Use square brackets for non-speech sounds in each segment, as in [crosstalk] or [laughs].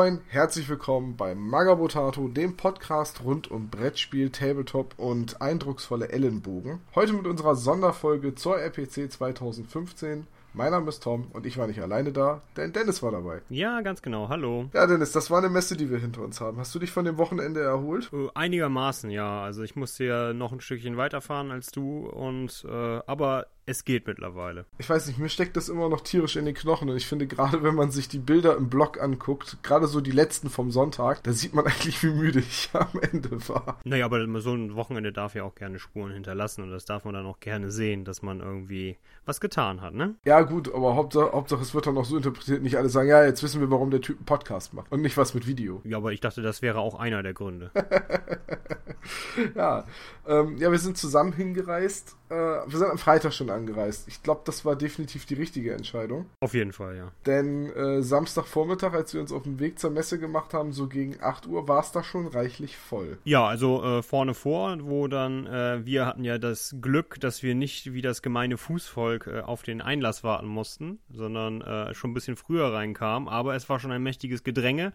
Moin herzlich willkommen bei Magabotato, dem Podcast rund um Brettspiel, Tabletop und eindrucksvolle Ellenbogen. Heute mit unserer Sonderfolge zur RPC 2015. Mein Name ist Tom und ich war nicht alleine da, denn Dennis war dabei. Ja, ganz genau. Hallo. Ja, Dennis, das war eine Messe, die wir hinter uns haben. Hast du dich von dem Wochenende erholt? Äh, einigermaßen, ja. Also ich musste ja noch ein Stückchen weiterfahren als du und äh, aber es geht mittlerweile. Ich weiß nicht, mir steckt das immer noch tierisch in den Knochen und ich finde gerade, wenn man sich die Bilder im Blog anguckt, gerade so die letzten vom Sonntag, da sieht man eigentlich, wie müde ich [laughs] am Ende war. Naja, aber so ein Wochenende darf ja auch gerne Spuren hinterlassen und das darf man dann auch gerne sehen, dass man irgendwie was getan hat, ne? Ja, gut, aber Hauptsache, Hauptsache es wird dann auch so interpretiert, nicht alle sagen, ja, jetzt wissen wir, warum der Typ einen Podcast macht und nicht was mit Video. Ja, aber ich dachte, das wäre auch einer der Gründe. [laughs] ja, ähm, ja, wir sind zusammen hingereist. Äh, wir sind am Freitag schon angereist. Ich glaube, das war definitiv die richtige Entscheidung. Auf jeden Fall, ja. Denn äh, Samstagvormittag, als wir uns auf den Weg zur Messe gemacht haben, so gegen 8 Uhr, war es da schon reichlich voll. Ja, also äh, vorne vor, wo dann, äh, wir hatten ja das Glück, dass wir nicht wie das gemeine Fußvolk äh, auf den Einlass warten mussten, sondern äh, schon ein bisschen früher reinkamen. Aber es war schon ein mächtiges Gedränge.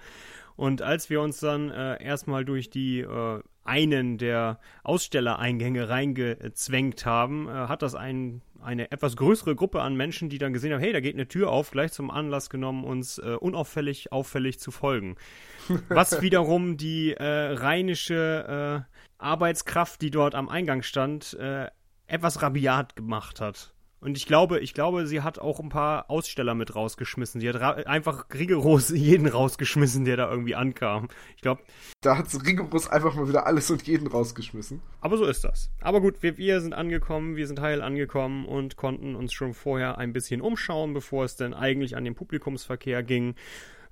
Und als wir uns dann äh, erstmal durch die äh, einen der Ausstellereingänge reingezwängt haben, äh, hat das ein, eine etwas größere Gruppe an Menschen, die dann gesehen haben, hey, da geht eine Tür auf, gleich zum Anlass genommen, uns äh, unauffällig, auffällig zu folgen. [laughs] Was wiederum die äh, rheinische äh, Arbeitskraft, die dort am Eingang stand, äh, etwas rabiat gemacht hat. Und ich glaube, ich glaube, sie hat auch ein paar Aussteller mit rausgeschmissen. Sie hat einfach rigoros [laughs] jeden rausgeschmissen, der da irgendwie ankam. Ich glaube. Da hat sie rigoros einfach mal wieder alles und jeden rausgeschmissen. Aber so ist das. Aber gut, wir, wir sind angekommen, wir sind heil angekommen und konnten uns schon vorher ein bisschen umschauen, bevor es denn eigentlich an den Publikumsverkehr ging.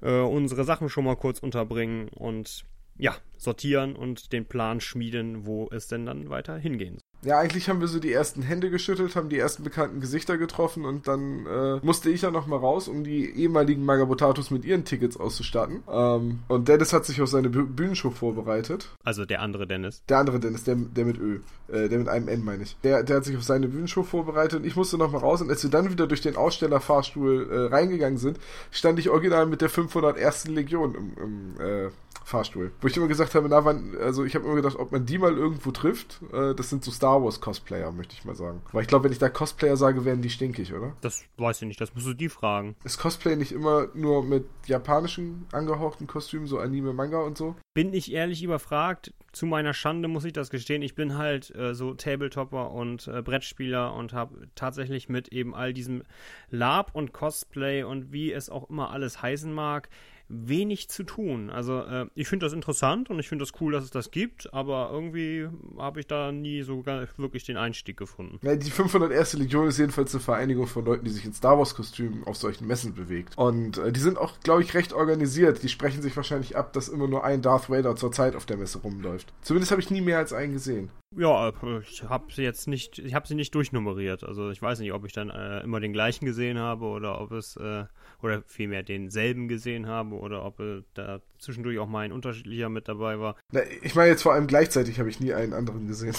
Äh, unsere Sachen schon mal kurz unterbringen und ja, sortieren und den Plan schmieden, wo es denn dann weiter hingehen soll. Ja, eigentlich haben wir so die ersten Hände geschüttelt, haben die ersten bekannten Gesichter getroffen und dann äh, musste ich ja nochmal raus, um die ehemaligen Magabotatus mit ihren Tickets auszustatten. Ähm, und Dennis hat sich auf seine Bühnenshow vorbereitet. Also der andere Dennis. Der andere Dennis, der, der mit Ö. Äh, der mit einem N, meine ich. Der, der hat sich auf seine Bühnenshow vorbereitet und ich musste nochmal raus. Und als wir dann wieder durch den Ausstellerfahrstuhl äh, reingegangen sind, stand ich original mit der 501. Legion im, im äh, Fahrstuhl. Wo ich immer gesagt habe, na, wann, also ich habe immer gedacht, ob man die mal irgendwo trifft. Äh, das sind so Star Wars Cosplayer, möchte ich mal sagen. Weil ich glaube, wenn ich da Cosplayer sage, werden die stinkig, oder? Das weiß ich nicht, das musst du die fragen. Ist Cosplay nicht immer nur mit japanischen angehauchten Kostümen, so Anime, Manga und so? Bin ich ehrlich überfragt. Zu meiner Schande muss ich das gestehen. Ich bin halt äh, so Tabletopper und äh, Brettspieler und habe tatsächlich mit eben all diesem Lab und Cosplay und wie es auch immer alles heißen mag, wenig zu tun. Also äh, ich finde das interessant und ich finde das cool, dass es das gibt, aber irgendwie habe ich da nie so wirklich den Einstieg gefunden. Ja, die 501. Legion ist jedenfalls eine Vereinigung von Leuten, die sich in Star Wars Kostümen auf solchen Messen bewegt. Und äh, die sind auch, glaube ich, recht organisiert. Die sprechen sich wahrscheinlich ab, dass immer nur ein Darth Vader zur Zeit auf der Messe rumläuft. Zumindest habe ich nie mehr als einen gesehen. Ja, äh, ich habe sie jetzt nicht, ich habe sie nicht durchnummeriert. Also ich weiß nicht, ob ich dann äh, immer den gleichen gesehen habe oder ob es äh, oder vielmehr denselben gesehen habe oder ob äh, da zwischendurch auch mal ein unterschiedlicher mit dabei war. Na, ich meine jetzt vor allem gleichzeitig habe ich nie einen anderen gesehen.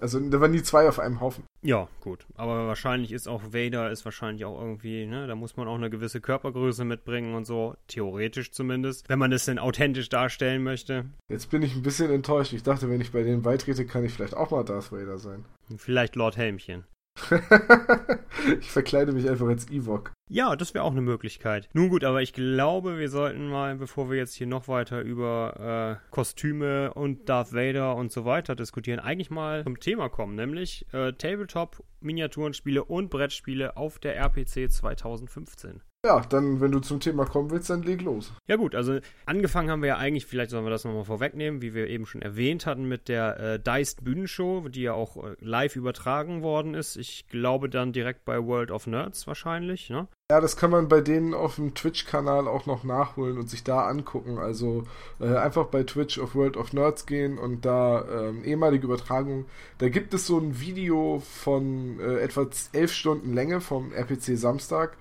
Also da waren nie zwei auf einem Haufen. Ja, gut. Aber wahrscheinlich ist auch Vader ist wahrscheinlich auch irgendwie, ne, da muss man auch eine gewisse Körpergröße mitbringen und so, theoretisch zumindest, wenn man es denn authentisch darstellen möchte. Jetzt bin ich ein bisschen enttäuscht. Ich dachte, wenn ich bei denen beitrete, kann ich vielleicht auch mal Darth Vader sein. Vielleicht Lord Helmchen. [laughs] ich verkleide mich einfach als Ewok. Ja, das wäre auch eine Möglichkeit. Nun gut, aber ich glaube, wir sollten mal, bevor wir jetzt hier noch weiter über äh, Kostüme und Darth Vader und so weiter diskutieren, eigentlich mal zum Thema kommen, nämlich äh, Tabletop, Miniaturenspiele und Brettspiele auf der RPC 2015. Ja, dann, wenn du zum Thema kommen willst, dann leg los. Ja gut, also angefangen haben wir ja eigentlich, vielleicht sollen wir das nochmal vorwegnehmen, wie wir eben schon erwähnt hatten, mit der äh, Deist Bühnenshow, die ja auch äh, live übertragen worden ist. Ich glaube dann direkt bei World of Nerds wahrscheinlich, ne? Ja, das kann man bei denen auf dem Twitch-Kanal auch noch nachholen und sich da angucken. Also äh, einfach bei Twitch auf World of Nerds gehen und da ähm, ehemalige Übertragung. Da gibt es so ein Video von äh, etwa elf Stunden Länge vom RPC Samstag.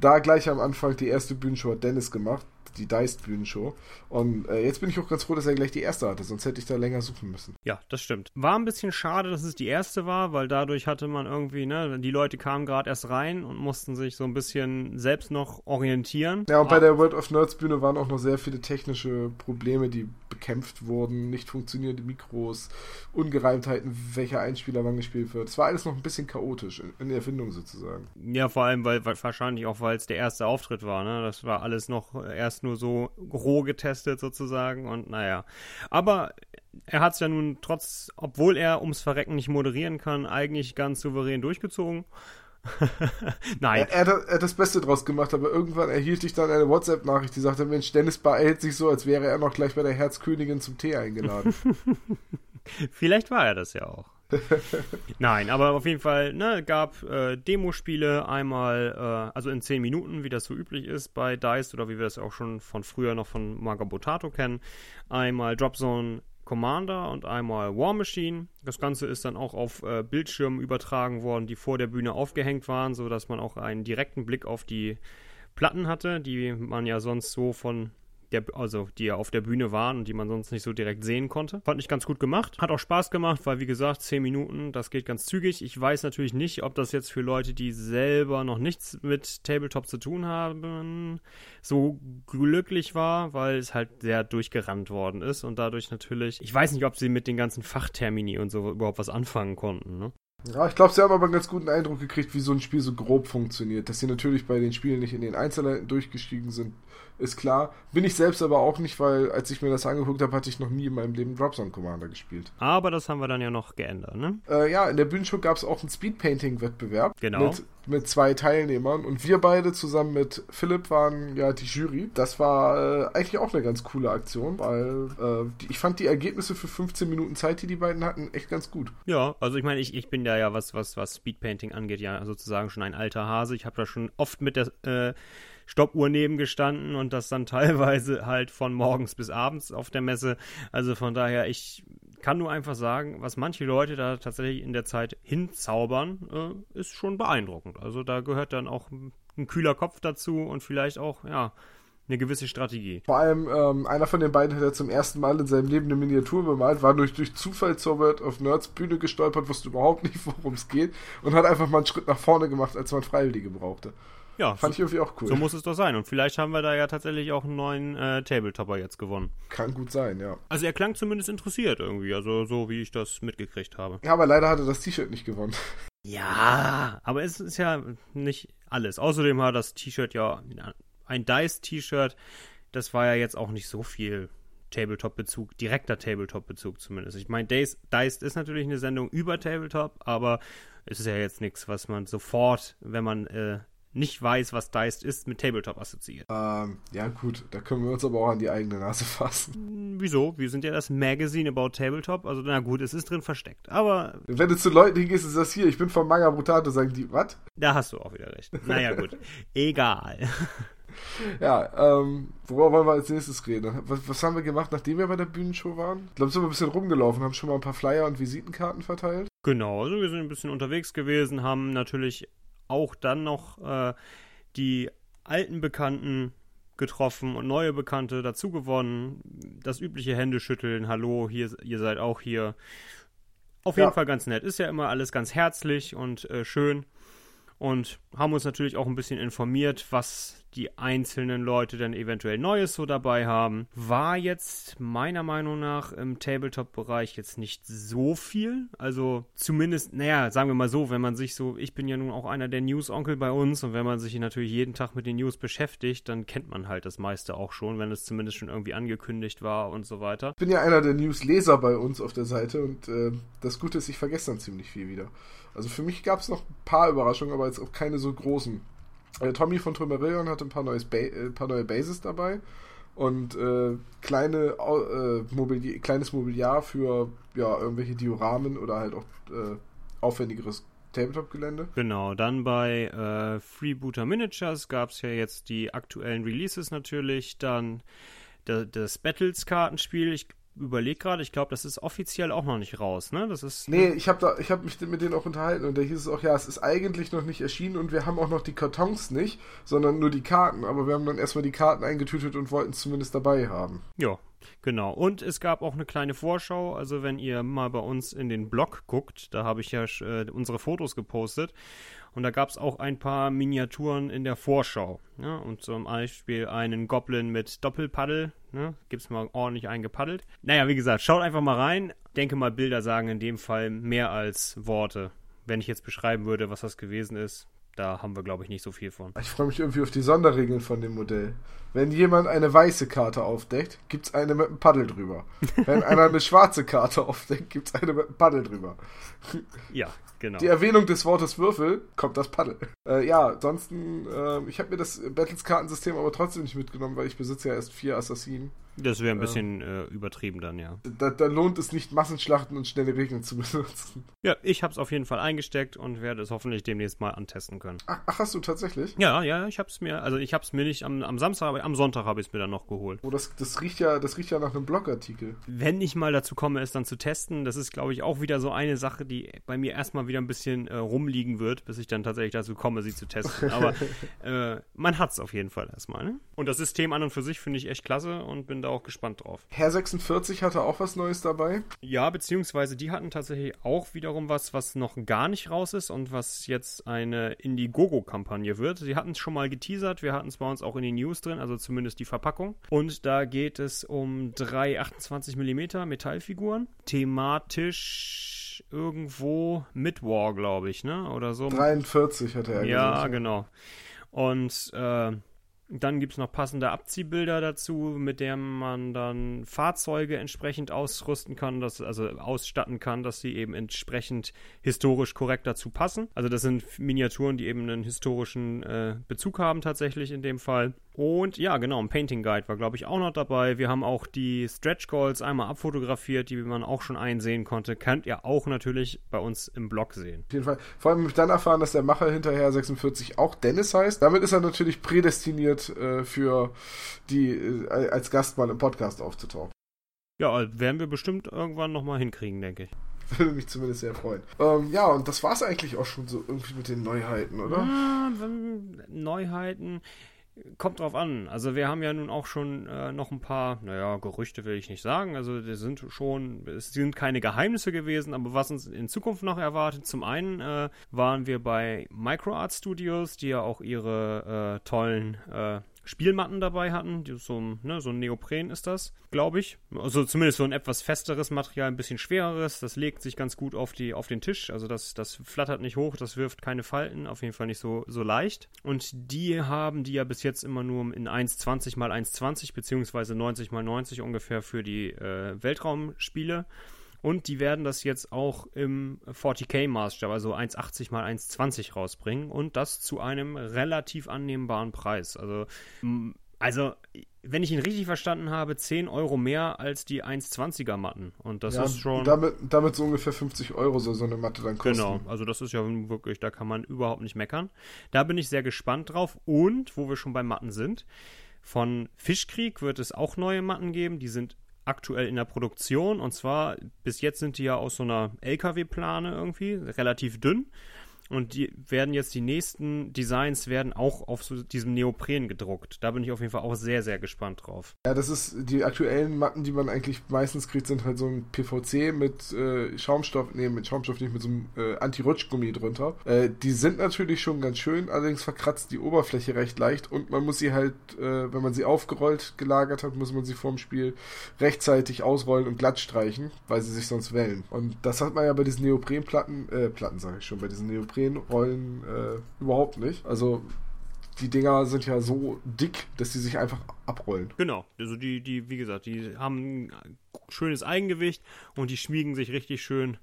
Da gleich am Anfang die erste Bühnenshow hat Dennis gemacht die Deist-Bühnenshow. Und äh, jetzt bin ich auch ganz froh, dass er gleich die erste hatte, sonst hätte ich da länger suchen müssen. Ja, das stimmt. War ein bisschen schade, dass es die erste war, weil dadurch hatte man irgendwie, ne, die Leute kamen gerade erst rein und mussten sich so ein bisschen selbst noch orientieren. Ja, und bei der World of Nerds Bühne waren auch noch sehr viele technische Probleme, die bekämpft wurden, nicht funktionierende Mikros, Ungereimtheiten, welcher Einspieler wann gespielt wird. Es war alles noch ein bisschen chaotisch in, in der Erfindung sozusagen. Ja, vor allem, weil, weil wahrscheinlich auch, weil es der erste Auftritt war, ne? Das war alles noch erst nur so roh getestet sozusagen und naja. Aber er hat es ja nun trotz, obwohl er ums Verrecken nicht moderieren kann, eigentlich ganz souverän durchgezogen. [laughs] Nein. Er, er, hat, er, hat, das Beste draus gemacht, aber irgendwann erhielt ich dann eine WhatsApp-Nachricht, die sagte, Mensch, Dennis behält sich so, als wäre er noch gleich bei der Herzkönigin zum Tee eingeladen. [laughs] Vielleicht war er das ja auch. [laughs] Nein, aber auf jeden Fall, ne, gab äh, Demospiele einmal, äh, also in 10 Minuten, wie das so üblich ist bei DICE oder wie wir es auch schon von früher noch von Magabotato kennen. Einmal Dropzone Commander und einmal War Machine. Das Ganze ist dann auch auf äh, Bildschirmen übertragen worden, die vor der Bühne aufgehängt waren, sodass man auch einen direkten Blick auf die Platten hatte, die man ja sonst so von der, also die ja auf der Bühne waren und die man sonst nicht so direkt sehen konnte. Fand ich ganz gut gemacht. Hat auch Spaß gemacht, weil wie gesagt, 10 Minuten, das geht ganz zügig. Ich weiß natürlich nicht, ob das jetzt für Leute, die selber noch nichts mit Tabletop zu tun haben, so glücklich war, weil es halt sehr durchgerannt worden ist und dadurch natürlich, ich weiß nicht, ob sie mit den ganzen Fachtermini und so überhaupt was anfangen konnten. Ne? Ja, ich glaube, sie haben aber einen ganz guten Eindruck gekriegt, wie so ein Spiel so grob funktioniert. Dass sie natürlich bei den Spielen nicht in den Einzelheiten durchgestiegen sind, ist klar. Bin ich selbst aber auch nicht, weil als ich mir das angeguckt habe, hatte ich noch nie in meinem Leben Dropzone Commander gespielt. Aber das haben wir dann ja noch geändert, ne? Äh, ja, in der Bühnenshow gab es auch einen Speedpainting-Wettbewerb. Genau. Mit, mit zwei Teilnehmern und wir beide zusammen mit Philipp waren ja die Jury. Das war äh, eigentlich auch eine ganz coole Aktion, weil äh, die, ich fand die Ergebnisse für 15 Minuten Zeit, die die beiden hatten, echt ganz gut. Ja, also ich meine, ich, ich bin da ja, was, was, was Speedpainting angeht, ja sozusagen schon ein alter Hase. Ich habe da schon oft mit der äh, Stoppuhr nebengestanden und das dann [laughs] teilweise halt von morgens bis abends auf der Messe. Also von daher, ich kann nur einfach sagen, was manche Leute da tatsächlich in der Zeit hinzaubern, äh, ist schon beeindruckend. Also da gehört dann auch ein kühler Kopf dazu und vielleicht auch, ja, eine gewisse Strategie. Vor allem, ähm, einer von den beiden hat ja zum ersten Mal in seinem Leben eine Miniatur bemalt, war durch, durch Zufall zur World of Nerds Bühne gestolpert, wusste überhaupt nicht, worum es geht und hat einfach mal einen Schritt nach vorne gemacht, als man Freiwillige brauchte. Ja, fand so, ich irgendwie auch cool. So muss es doch sein. Und vielleicht haben wir da ja tatsächlich auch einen neuen äh, Tabletopper jetzt gewonnen. Kann gut sein, ja. Also er klang zumindest interessiert irgendwie, also so wie ich das mitgekriegt habe. Ja, aber leider hatte das T-Shirt nicht gewonnen. Ja, aber es ist ja nicht alles. Außerdem hat das T-Shirt ja ein Dice-T-Shirt. Das war ja jetzt auch nicht so viel Tabletop-Bezug, direkter Tabletop-Bezug zumindest. Ich meine, Dice, Dice ist natürlich eine Sendung über Tabletop, aber es ist ja jetzt nichts, was man sofort, wenn man äh, nicht weiß, was Diced ist, mit Tabletop assoziiert. Ähm, ja, gut, da können wir uns aber auch an die eigene Nase fassen. Hm, wieso? Wir sind ja das Magazine about Tabletop. Also, na gut, es ist drin versteckt. Aber. Wenn du zu Leuten hingehst und sagst, hier, ich bin von Manga Brutato, sagen die, was? Da hast du auch wieder recht. Naja, gut. Egal. [laughs] Ja, ähm, worüber wollen wir als nächstes reden? Was, was, haben wir gemacht, nachdem wir bei der Bühnenshow waren? Ich glaube, sind wir ein bisschen rumgelaufen, haben schon mal ein paar Flyer und Visitenkarten verteilt. Genau, also wir sind ein bisschen unterwegs gewesen, haben natürlich auch dann noch äh, die alten Bekannten getroffen und neue Bekannte dazu gewonnen. Das übliche Händeschütteln, hallo, hier, ihr seid auch hier. Auf jeden ja. Fall ganz nett. Ist ja immer alles ganz herzlich und äh, schön und haben uns natürlich auch ein bisschen informiert, was die einzelnen Leute dann eventuell Neues so dabei haben. War jetzt meiner Meinung nach im Tabletop-Bereich jetzt nicht so viel. Also zumindest, naja, sagen wir mal so, wenn man sich so, ich bin ja nun auch einer der News-Onkel bei uns und wenn man sich natürlich jeden Tag mit den News beschäftigt, dann kennt man halt das meiste auch schon, wenn es zumindest schon irgendwie angekündigt war und so weiter. Ich bin ja einer der News-Leser bei uns auf der Seite und äh, das Gute ist, ich vergesse dann ziemlich viel wieder. Also für mich gab es noch ein paar Überraschungen, aber jetzt auch keine so großen. Äh, Tommy von Trümmerillion hatte ein paar, neues ba äh, paar neue Bases dabei und äh, kleine, äh, Mobiliar, kleines Mobiliar für ja, irgendwelche Dioramen oder halt auch äh, aufwendigeres Tabletop-Gelände. Genau, dann bei äh, Freebooter Miniatures gab es ja jetzt die aktuellen Releases natürlich, dann das Battles-Kartenspiel. Ich überlege gerade, ich glaube, das ist offiziell auch noch nicht raus, ne? Das ist. Nee, ich habe hab mich mit denen auch unterhalten und da hieß es auch, ja, es ist eigentlich noch nicht erschienen und wir haben auch noch die Kartons nicht, sondern nur die Karten. Aber wir haben dann erstmal die Karten eingetütet und wollten es zumindest dabei haben. Ja, Genau. Und es gab auch eine kleine Vorschau. Also, wenn ihr mal bei uns in den Blog guckt, da habe ich ja äh, unsere Fotos gepostet. Und da gab es auch ein paar Miniaturen in der Vorschau. Ja? Und zum Beispiel einen Goblin mit Doppelpaddel. Ne? Gibt es mal ordentlich eingepaddelt. Naja, wie gesagt, schaut einfach mal rein. Denke mal, Bilder sagen in dem Fall mehr als Worte. Wenn ich jetzt beschreiben würde, was das gewesen ist, da haben wir, glaube ich, nicht so viel von. Ich freue mich irgendwie auf die Sonderregeln von dem Modell. Wenn jemand eine weiße Karte aufdeckt, gibt es eine mit einem Paddel drüber. Wenn einer eine schwarze Karte aufdeckt, gibt es eine mit einem Paddel drüber. Ja, genau. Die Erwähnung des Wortes Würfel kommt das Paddel. Äh, ja, ansonsten, äh, ich habe mir das Battles-Kartensystem aber trotzdem nicht mitgenommen, weil ich besitze ja erst vier Assassinen. Das wäre ein bisschen äh, übertrieben dann, ja. Da, da, lohnt es nicht, Massenschlachten und schnelle Regeln zu [laughs] benutzen. Ja, ich habe es auf jeden Fall eingesteckt und werde es hoffentlich demnächst mal antesten können. Ach, ach hast du tatsächlich? Ja, ja, ich habe es mir, also ich habe es mir nicht am, am Samstag, aber am Sonntag habe ich es mir dann noch geholt. Oh, das, das riecht ja, das riecht ja nach einem Blogartikel. Wenn ich mal dazu komme, es dann zu testen, das ist, glaube ich, auch wieder so eine Sache, die bei mir erstmal wieder ein bisschen äh, rumliegen wird, bis ich dann tatsächlich dazu komme, sie zu testen. Aber [laughs] äh, man hat es auf jeden Fall erstmal. Ne? Und das System an und für sich finde ich echt klasse und bin da auch gespannt drauf. Herr 46 hatte auch was Neues dabei. Ja, beziehungsweise die hatten tatsächlich auch wiederum was, was noch gar nicht raus ist und was jetzt eine Indiegogo-Kampagne wird. Sie hatten es schon mal geteasert, wir hatten es bei uns auch in den News drin, also zumindest die Verpackung. Und da geht es um drei 28 mm Metallfiguren. Thematisch irgendwo mit War, glaube ich, ne? Oder so. 43 hatte er Ja, gesagt. genau. Und äh, dann gibt es noch passende Abziehbilder dazu, mit denen man dann Fahrzeuge entsprechend ausrüsten kann, dass, also ausstatten kann, dass sie eben entsprechend historisch korrekt dazu passen. Also das sind Miniaturen, die eben einen historischen äh, Bezug haben tatsächlich in dem Fall. Und ja, genau, ein Painting Guide war, glaube ich, auch noch dabei. Wir haben auch die Stretch Goals einmal abfotografiert, die man auch schon einsehen konnte. Könnt ihr auch natürlich bei uns im Blog sehen. Auf jeden Fall. Vor allem dann erfahren, dass der Macher hinterher 46 auch Dennis heißt. Damit ist er natürlich prädestiniert äh, für die, äh, als Gast mal im Podcast aufzutauchen. Ja, werden wir bestimmt irgendwann nochmal hinkriegen, denke ich. [laughs] Würde mich zumindest sehr freuen. Ähm, ja, und das war es eigentlich auch schon so irgendwie mit den Neuheiten, oder? Ja, Neuheiten. Kommt drauf an. Also wir haben ja nun auch schon äh, noch ein paar, naja, Gerüchte will ich nicht sagen. Also die sind schon, es sind keine Geheimnisse gewesen, aber was uns in Zukunft noch erwartet, zum einen äh, waren wir bei MicroArt Studios, die ja auch ihre äh, tollen äh, Spielmatten dabei hatten. So, ne, so ein Neopren ist das, glaube ich. Also zumindest so ein etwas festeres Material, ein bisschen schwereres. Das legt sich ganz gut auf, die, auf den Tisch. Also das, das flattert nicht hoch, das wirft keine Falten. Auf jeden Fall nicht so, so leicht. Und die haben die ja bis jetzt immer nur in 1,20 x 1,20 beziehungsweise 90 x 90 ungefähr für die äh, Weltraumspiele. Und die werden das jetzt auch im 40k-Maßstab, also 1,80 mal 1,20 rausbringen und das zu einem relativ annehmbaren Preis. Also, also wenn ich ihn richtig verstanden habe, 10 Euro mehr als die 1,20er Matten. Und das ja, ist schon. Damit, damit so ungefähr 50 Euro soll so eine Matte dann kosten. Genau, also das ist ja wirklich, da kann man überhaupt nicht meckern. Da bin ich sehr gespannt drauf. Und, wo wir schon bei Matten sind, von Fischkrieg wird es auch neue Matten geben. Die sind aktuell in der Produktion. Und zwar, bis jetzt sind die ja aus so einer LKW-Plane irgendwie, relativ dünn. Und die werden jetzt die nächsten Designs werden auch auf so diesem Neopren gedruckt. Da bin ich auf jeden Fall auch sehr, sehr gespannt drauf. Ja, das ist die aktuellen Matten, die man eigentlich meistens kriegt, sind halt so ein PVC mit äh, Schaumstoff, nee, mit Schaumstoff nicht, mit so einem äh, Anti-Rutschgummi drunter. Äh, die sind natürlich schon ganz schön, allerdings verkratzt die Oberfläche recht leicht und man muss sie halt, äh, wenn man sie aufgerollt gelagert hat, muss man sie vorm Spiel rechtzeitig ausrollen und glatt streichen, weil sie sich sonst wellen. Und das hat man ja bei diesen Neoprenplatten, äh, Platten sage ich schon, bei diesen Neopren Neoprenrollen äh, überhaupt nicht. Also die Dinger sind ja so dick, dass sie sich einfach abrollen. Genau. Also die, die, wie gesagt, die haben ein schönes Eigengewicht und die schmiegen sich richtig schön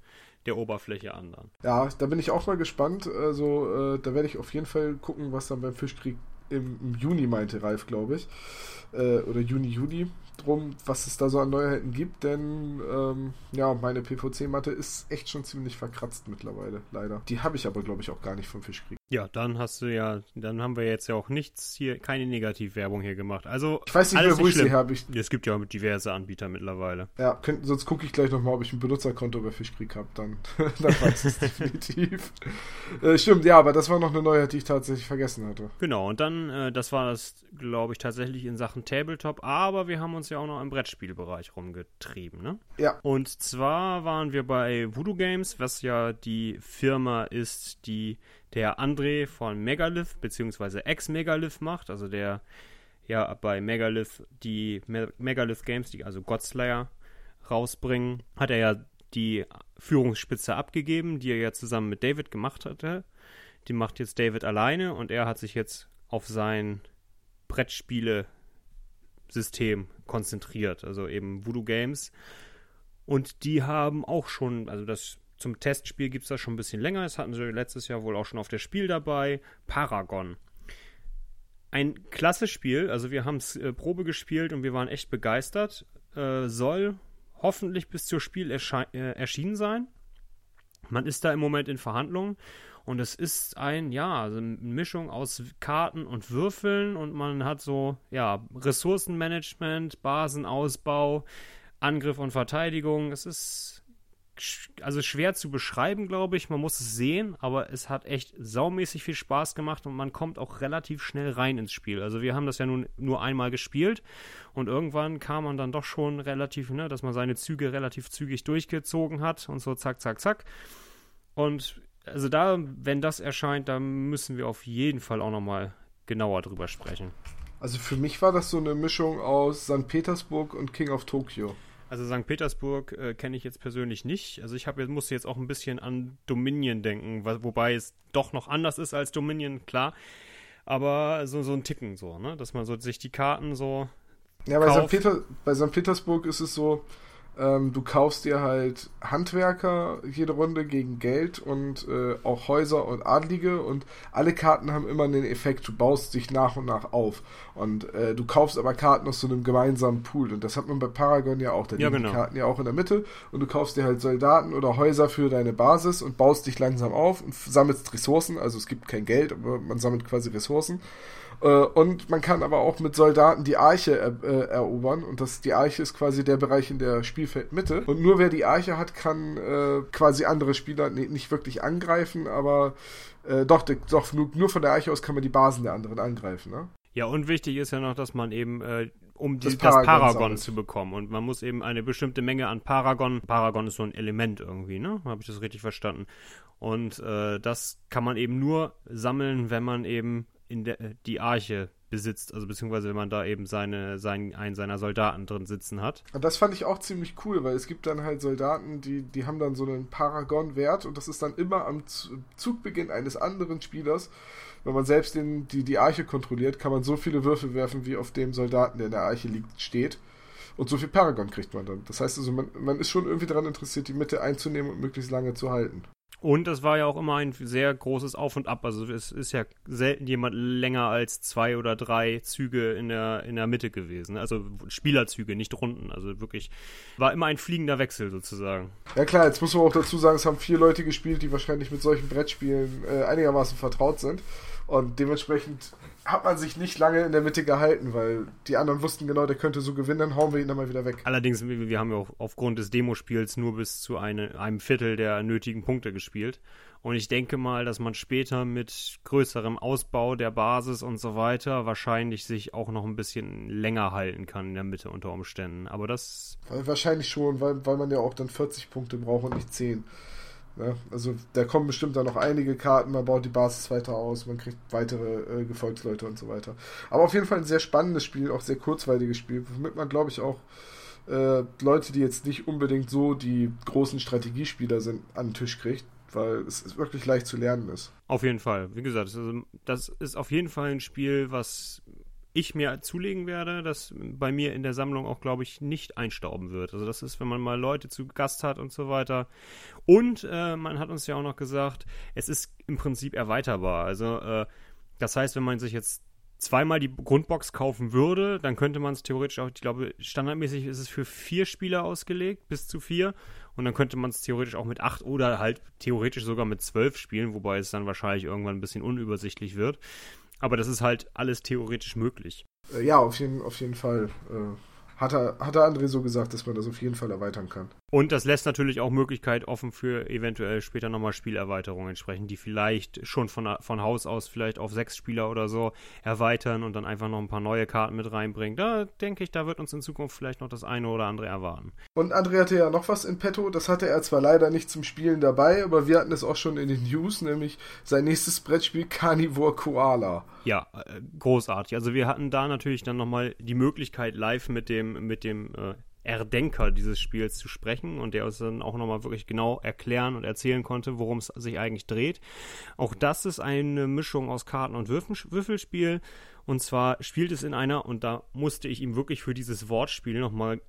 der Oberfläche an dann. Ja, da bin ich auch mal gespannt. Also äh, da werde ich auf jeden Fall gucken, was dann beim Fischkrieg im, im Juni meinte Ralf, glaube ich. Äh, oder Juni, Juli drum, was es da so an Neuheiten gibt, denn ähm, ja, meine PVC-Matte ist echt schon ziemlich verkratzt mittlerweile, leider. Die habe ich aber, glaube ich, auch gar nicht vom Fischkrieg. Ja, dann hast du ja, dann haben wir jetzt ja auch nichts hier, keine Negativwerbung hier gemacht. Also ich weiß nicht mehr, wo ich sie habe. Es gibt ja diverse Anbieter mittlerweile. Ja, könnt, sonst gucke ich gleich nochmal, ob ich ein Benutzerkonto bei Fischkrieg habe. Dann, [laughs] dann weiß ich es definitiv. Äh, stimmt, ja, aber das war noch eine Neuheit, die ich tatsächlich vergessen hatte. Genau, und dann, äh, das war das, glaube ich, tatsächlich in Sachen Tabletop, aber wir haben uns ja auch noch im Brettspielbereich rumgetrieben, ne? Ja. Und zwar waren wir bei Voodoo Games, was ja die Firma ist, die der André von Megalith bzw. Ex-Megalith macht, also der ja bei Megalith die Me Megalith Games, die also Godslayer rausbringen, hat er ja die Führungsspitze abgegeben, die er ja zusammen mit David gemacht hatte. Die macht jetzt David alleine und er hat sich jetzt auf sein Brettspiele-System konzentriert, also eben Voodoo Games. Und die haben auch schon, also das zum Testspiel gibt es das schon ein bisschen länger. Das hatten sie letztes Jahr wohl auch schon auf der Spiel dabei. Paragon. Ein klasse Spiel. Also wir haben es äh, Probe gespielt und wir waren echt begeistert. Äh, soll hoffentlich bis zur Spiel äh, erschienen sein. Man ist da im Moment in Verhandlungen und es ist ein, ja, also eine Mischung aus Karten und Würfeln und man hat so, ja, Ressourcenmanagement, Basenausbau, Angriff und Verteidigung. Es ist also schwer zu beschreiben, glaube ich. Man muss es sehen, aber es hat echt saumäßig viel Spaß gemacht und man kommt auch relativ schnell rein ins Spiel. Also wir haben das ja nun nur einmal gespielt und irgendwann kam man dann doch schon relativ, ne, dass man seine Züge relativ zügig durchgezogen hat und so zack, zack, zack. Und also da, wenn das erscheint, da müssen wir auf jeden Fall auch nochmal genauer drüber sprechen. Also für mich war das so eine Mischung aus St. Petersburg und King of Tokyo. Also St. Petersburg äh, kenne ich jetzt persönlich nicht. Also ich habe musste jetzt auch ein bisschen an Dominion denken, wobei es doch noch anders ist als Dominion, klar. Aber so, so ein Ticken so, ne? Dass man so sich die Karten so. Ja, bei St. Peter, bei St. Petersburg ist es so, ähm, du kaufst dir halt Handwerker jede Runde gegen Geld und äh, auch Häuser und Adlige und alle Karten haben immer den Effekt, du baust dich nach und nach auf. Und äh, du kaufst aber Karten aus so einem gemeinsamen Pool. Und das hat man bei Paragon ja auch. Da ja, liegen genau. die Karten ja auch in der Mitte und du kaufst dir halt Soldaten oder Häuser für deine Basis und baust dich langsam auf und sammelst Ressourcen. Also es gibt kein Geld, aber man sammelt quasi Ressourcen. Äh, und man kann aber auch mit Soldaten die Arche er, äh, erobern. Und das, die Arche ist quasi der Bereich in der Spielfeldmitte. Und nur wer die Arche hat, kann äh, quasi andere Spieler nee, nicht wirklich angreifen, aber äh, doch, doch nur, nur, von der Arche aus kann man die Basen der anderen angreifen. Ne? Ja, und wichtig ist ja noch, dass man eben äh, um das, die, Paragon, das Paragon zu bekommen. Und man muss eben eine bestimmte Menge an Paragon. Paragon ist so ein Element irgendwie, ne? Habe ich das richtig verstanden? Und äh, das kann man eben nur sammeln, wenn man eben in der, äh, die Arche besitzt, also beziehungsweise wenn man da eben seine, seinen, einen seiner Soldaten drin sitzen hat. Und das fand ich auch ziemlich cool, weil es gibt dann halt Soldaten, die, die haben dann so einen Paragon-Wert und das ist dann immer am Zugbeginn eines anderen Spielers. Wenn man selbst den, die, die Arche kontrolliert, kann man so viele Würfel werfen, wie auf dem Soldaten, der in der Arche liegt, steht. Und so viel Paragon kriegt man dann. Das heißt also, man, man ist schon irgendwie daran interessiert, die Mitte einzunehmen und möglichst lange zu halten. Und es war ja auch immer ein sehr großes Auf und Ab. Also es ist ja selten jemand länger als zwei oder drei Züge in der, in der Mitte gewesen. Also Spielerzüge, nicht Runden. Also wirklich war immer ein fliegender Wechsel sozusagen. Ja klar, jetzt muss man auch dazu sagen, es haben vier Leute gespielt, die wahrscheinlich mit solchen Brettspielen äh, einigermaßen vertraut sind. Und dementsprechend hat man sich nicht lange in der Mitte gehalten, weil die anderen wussten genau, der könnte so gewinnen, dann hauen wir ihn dann mal wieder weg. Allerdings, wir haben ja auch aufgrund des Demospiels nur bis zu eine, einem Viertel der nötigen Punkte gespielt. Und ich denke mal, dass man später mit größerem Ausbau der Basis und so weiter wahrscheinlich sich auch noch ein bisschen länger halten kann in der Mitte unter Umständen. Aber das. Wahrscheinlich schon, weil, weil man ja auch dann 40 Punkte braucht und nicht 10. Ne? Also da kommen bestimmt dann noch einige Karten, man baut die Basis weiter aus, man kriegt weitere äh, Gefolgsleute und so weiter. Aber auf jeden Fall ein sehr spannendes Spiel, auch sehr kurzweiliges Spiel, womit man, glaube ich, auch äh, Leute, die jetzt nicht unbedingt so die großen Strategiespieler sind, an den Tisch kriegt, weil es wirklich leicht zu lernen ist. Auf jeden Fall. Wie gesagt, das ist auf jeden Fall ein Spiel, was ich mir zulegen werde, das bei mir in der Sammlung auch, glaube ich, nicht einstauben wird. Also das ist, wenn man mal Leute zu Gast hat und so weiter. Und äh, man hat uns ja auch noch gesagt, es ist im Prinzip erweiterbar. Also äh, das heißt, wenn man sich jetzt zweimal die Grundbox kaufen würde, dann könnte man es theoretisch auch, ich glaube, standardmäßig ist es für vier Spieler ausgelegt, bis zu vier. Und dann könnte man es theoretisch auch mit acht oder halt theoretisch sogar mit zwölf spielen, wobei es dann wahrscheinlich irgendwann ein bisschen unübersichtlich wird. Aber das ist halt alles theoretisch möglich. Äh, ja, auf jeden, auf jeden Fall. Äh, hat er, hat er André so gesagt, dass man das auf jeden Fall erweitern kann. Und das lässt natürlich auch Möglichkeit offen für eventuell später nochmal Spielerweiterungen entsprechend, die vielleicht schon von, von Haus aus vielleicht auf sechs Spieler oder so erweitern und dann einfach noch ein paar neue Karten mit reinbringen. Da denke ich, da wird uns in Zukunft vielleicht noch das eine oder andere erwarten. Und André hatte ja noch was in petto, das hatte er zwar leider nicht zum Spielen dabei, aber wir hatten es auch schon in den News, nämlich sein nächstes Brettspiel Carnivore Koala. Ja, äh, großartig. Also wir hatten da natürlich dann nochmal die Möglichkeit live mit dem, mit dem äh, Erdenker dieses Spiels zu sprechen und der uns dann auch nochmal wirklich genau erklären und erzählen konnte, worum es sich eigentlich dreht. Auch das ist eine Mischung aus Karten- und Würfelspiel. Und zwar spielt es in einer, und da musste ich ihm wirklich für dieses Wortspiel nochmal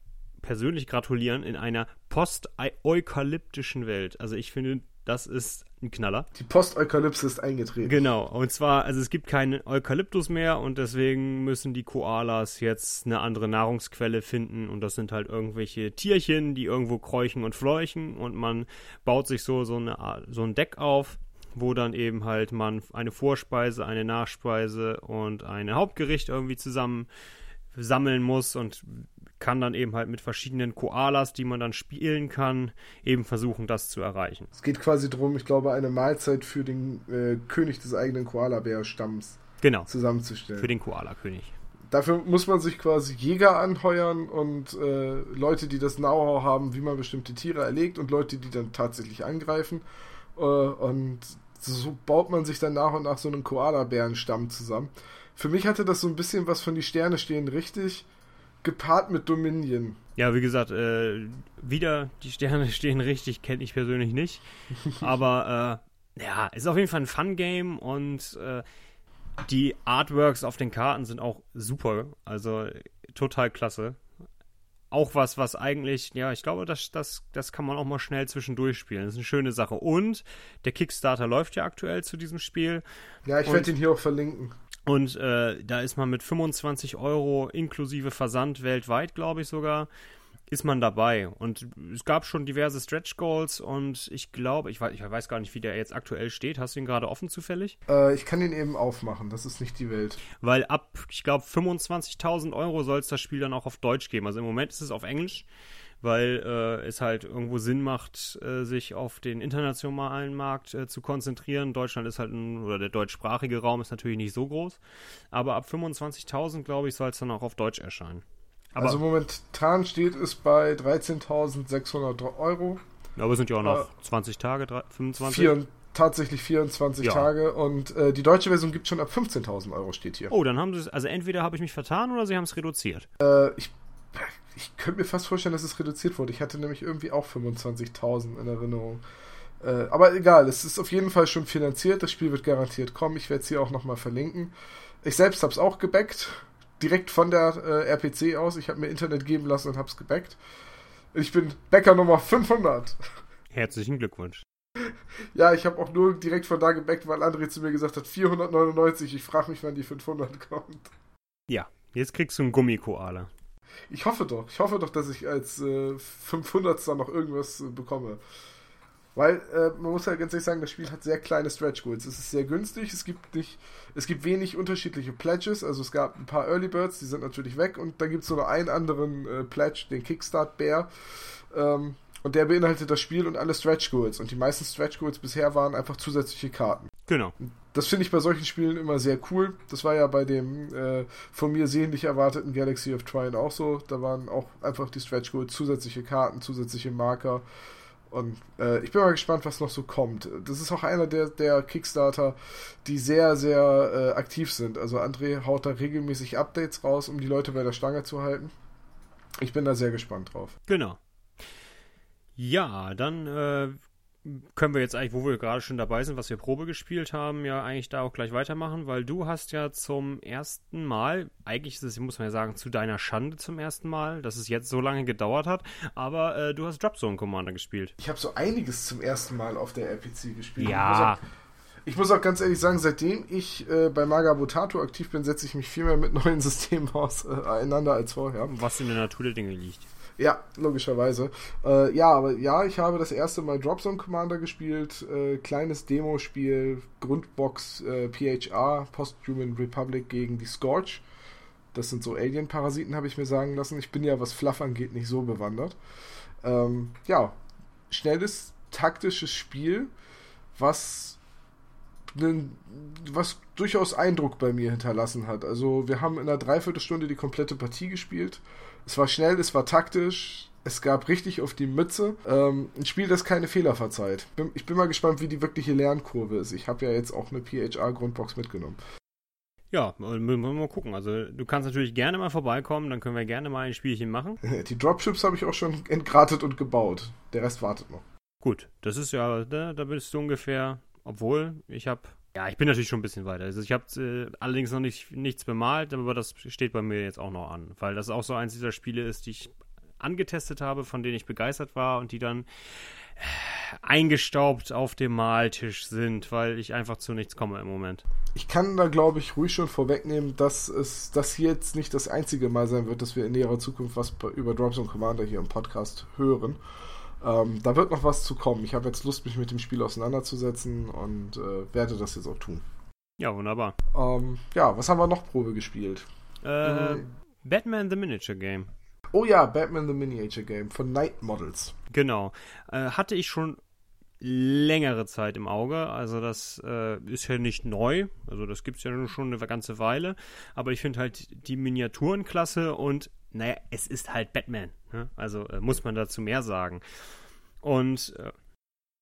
persönlich gratulieren, in einer post-eukalyptischen Welt. Also ich finde, das ist ein Knaller. Die Post-Eukalypse ist eingetreten. Genau. Und zwar, also es gibt keinen Eukalyptus mehr und deswegen müssen die Koalas jetzt eine andere Nahrungsquelle finden. Und das sind halt irgendwelche Tierchen, die irgendwo kräuchen und fleuchen. Und man baut sich so, so, eine, so ein Deck auf wo dann eben halt man eine Vorspeise, eine Nachspeise und ein Hauptgericht irgendwie zusammen sammeln muss und kann dann eben halt mit verschiedenen Koalas, die man dann spielen kann, eben versuchen, das zu erreichen. Es geht quasi darum, ich glaube, eine Mahlzeit für den äh, König des eigenen Koala-Bär-Stamms genau. zusammenzustellen. Für den Koala-König. Dafür muss man sich quasi Jäger anheuern und äh, Leute, die das Know-how haben, wie man bestimmte Tiere erlegt und Leute, die dann tatsächlich angreifen. Äh, und so baut man sich dann nach und nach so einen Koala-Bärenstamm zusammen. Für mich hatte das so ein bisschen was von die Sterne stehen richtig gepaart mit Dominion. Ja, wie gesagt, äh, wieder die Sterne [laughs] stehen richtig, kenne ich persönlich nicht. [laughs] Aber äh, ja, ist auf jeden Fall ein Fun-Game und äh, die Artworks auf den Karten sind auch super. Also total klasse. Auch was, was eigentlich, ja, ich glaube, das, das, das kann man auch mal schnell zwischendurch spielen. Das ist eine schöne Sache. Und der Kickstarter läuft ja aktuell zu diesem Spiel. Ja, ich werde ihn hier auch verlinken. Und äh, da ist man mit 25 Euro inklusive Versand weltweit, glaube ich sogar, ist man dabei. Und es gab schon diverse Stretch Goals und ich glaube, ich weiß, ich weiß gar nicht, wie der jetzt aktuell steht. Hast du ihn gerade offen zufällig? Äh, ich kann ihn eben aufmachen, das ist nicht die Welt. Weil ab, ich glaube, 25.000 Euro soll es das Spiel dann auch auf Deutsch geben. Also im Moment ist es auf Englisch weil äh, es halt irgendwo Sinn macht, äh, sich auf den internationalen Markt äh, zu konzentrieren. Deutschland ist halt ein, oder der deutschsprachige Raum ist natürlich nicht so groß, aber ab 25.000, glaube ich, soll es dann auch auf Deutsch erscheinen. Aber also momentan steht es bei 13.600 Euro. Aber es sind ja auch noch 20 Tage, 25? Vier, tatsächlich 24 ja. Tage und äh, die deutsche Version gibt schon ab 15.000 Euro, steht hier. Oh, dann haben sie es, also entweder habe ich mich vertan oder sie haben es reduziert. Äh, ich ich könnte mir fast vorstellen, dass es reduziert wurde. Ich hatte nämlich irgendwie auch 25.000 in Erinnerung. Äh, aber egal, es ist auf jeden Fall schon finanziert. Das Spiel wird garantiert kommen. Ich werde es hier auch nochmal verlinken. Ich selbst habe es auch gebackt. Direkt von der äh, RPC aus. Ich habe mir Internet geben lassen und habe es gebackt. Ich bin Bäcker Nummer 500. Herzlichen Glückwunsch. Ja, ich habe auch nur direkt von da gebackt, weil André zu mir gesagt hat, 499. Ich frage mich, wann die 500 kommt. Ja, jetzt kriegst du einen Gummikoala. Ich hoffe doch. Ich hoffe doch, dass ich als äh, 500 dann noch irgendwas äh, bekomme. Weil, äh, man muss ja ganz ehrlich sagen, das Spiel hat sehr kleine Stretch Goals. Es ist sehr günstig, es gibt nicht, es gibt wenig unterschiedliche Pledges, also es gab ein paar Early Birds, die sind natürlich weg und dann gibt es nur noch einen anderen äh, Pledge, den Kickstart Bear. Ähm, und der beinhaltet das Spiel und alle Stretch Goals. Und die meisten Stretch Goals bisher waren einfach zusätzliche Karten. Genau. Das finde ich bei solchen Spielen immer sehr cool. Das war ja bei dem äh, von mir sehnlich erwarteten Galaxy of Trine auch so. Da waren auch einfach die Stretch Goals zusätzliche Karten, zusätzliche Marker. Und äh, ich bin mal gespannt, was noch so kommt. Das ist auch einer der, der Kickstarter, die sehr, sehr äh, aktiv sind. Also André haut da regelmäßig Updates raus, um die Leute bei der Stange zu halten. Ich bin da sehr gespannt drauf. Genau. Ja, dann äh, können wir jetzt eigentlich, wo wir gerade schon dabei sind, was wir Probe gespielt haben, ja eigentlich da auch gleich weitermachen, weil du hast ja zum ersten Mal, eigentlich ist es, muss man ja sagen, zu deiner Schande zum ersten Mal, dass es jetzt so lange gedauert hat, aber äh, du hast Dropzone Commander gespielt. Ich habe so einiges zum ersten Mal auf der RPC gespielt. Ja. Ich muss auch ganz ehrlich sagen, seitdem ich äh, bei Magabotato aktiv bin, setze ich mich viel mehr mit neuen [laughs] Systemen auseinander äh, als vorher. Was in der Natur der Dinge liegt. Ja, logischerweise. Äh, ja, aber ja, ich habe das erste Mal Dropzone Commander gespielt. Äh, kleines Demospiel, Grundbox äh, PHR, Post-Human Republic gegen die Scorch. Das sind so Alien-Parasiten, habe ich mir sagen lassen. Ich bin ja, was Fluff angeht, nicht so bewandert. Ähm, ja, schnelles, taktisches Spiel, was was durchaus Eindruck bei mir hinterlassen hat. Also wir haben in einer Dreiviertelstunde die komplette Partie gespielt. Es war schnell, es war taktisch, es gab richtig auf die Mütze. Ähm, ein Spiel, das keine Fehler verzeiht. Bin, ich bin mal gespannt, wie die wirkliche Lernkurve ist. Ich habe ja jetzt auch eine PHR-Grundbox mitgenommen. Ja, müssen wir mal gucken. Also du kannst natürlich gerne mal vorbeikommen, dann können wir gerne mal ein Spielchen machen. [laughs] Die Dropships habe ich auch schon entgratet und gebaut. Der Rest wartet noch. Gut, das ist ja, da, da bist du ungefähr, obwohl ich habe ja, ich bin natürlich schon ein bisschen weiter. Also ich habe äh, allerdings noch nicht, nichts bemalt, aber das steht bei mir jetzt auch noch an, weil das auch so eins dieser Spiele ist, die ich angetestet habe, von denen ich begeistert war und die dann äh, eingestaubt auf dem Maltisch sind, weil ich einfach zu nichts komme im Moment. Ich kann da, glaube ich, ruhig schon vorwegnehmen, dass es das hier jetzt nicht das einzige Mal sein wird, dass wir in näherer Zukunft was über Drops und Commander hier im Podcast hören. Ähm, da wird noch was zu kommen. Ich habe jetzt Lust, mich mit dem Spiel auseinanderzusetzen und äh, werde das jetzt auch tun. Ja, wunderbar. Ähm, ja, was haben wir noch Probe gespielt? Äh, mhm. Batman the Miniature Game. Oh ja, Batman the Miniature Game von Night Models. Genau. Äh, hatte ich schon längere Zeit im Auge. Also das äh, ist ja nicht neu. Also das gibt es ja schon eine ganze Weile. Aber ich finde halt die Miniaturen klasse und naja, es ist halt Batman. Ne? Also äh, muss man dazu mehr sagen. Und äh,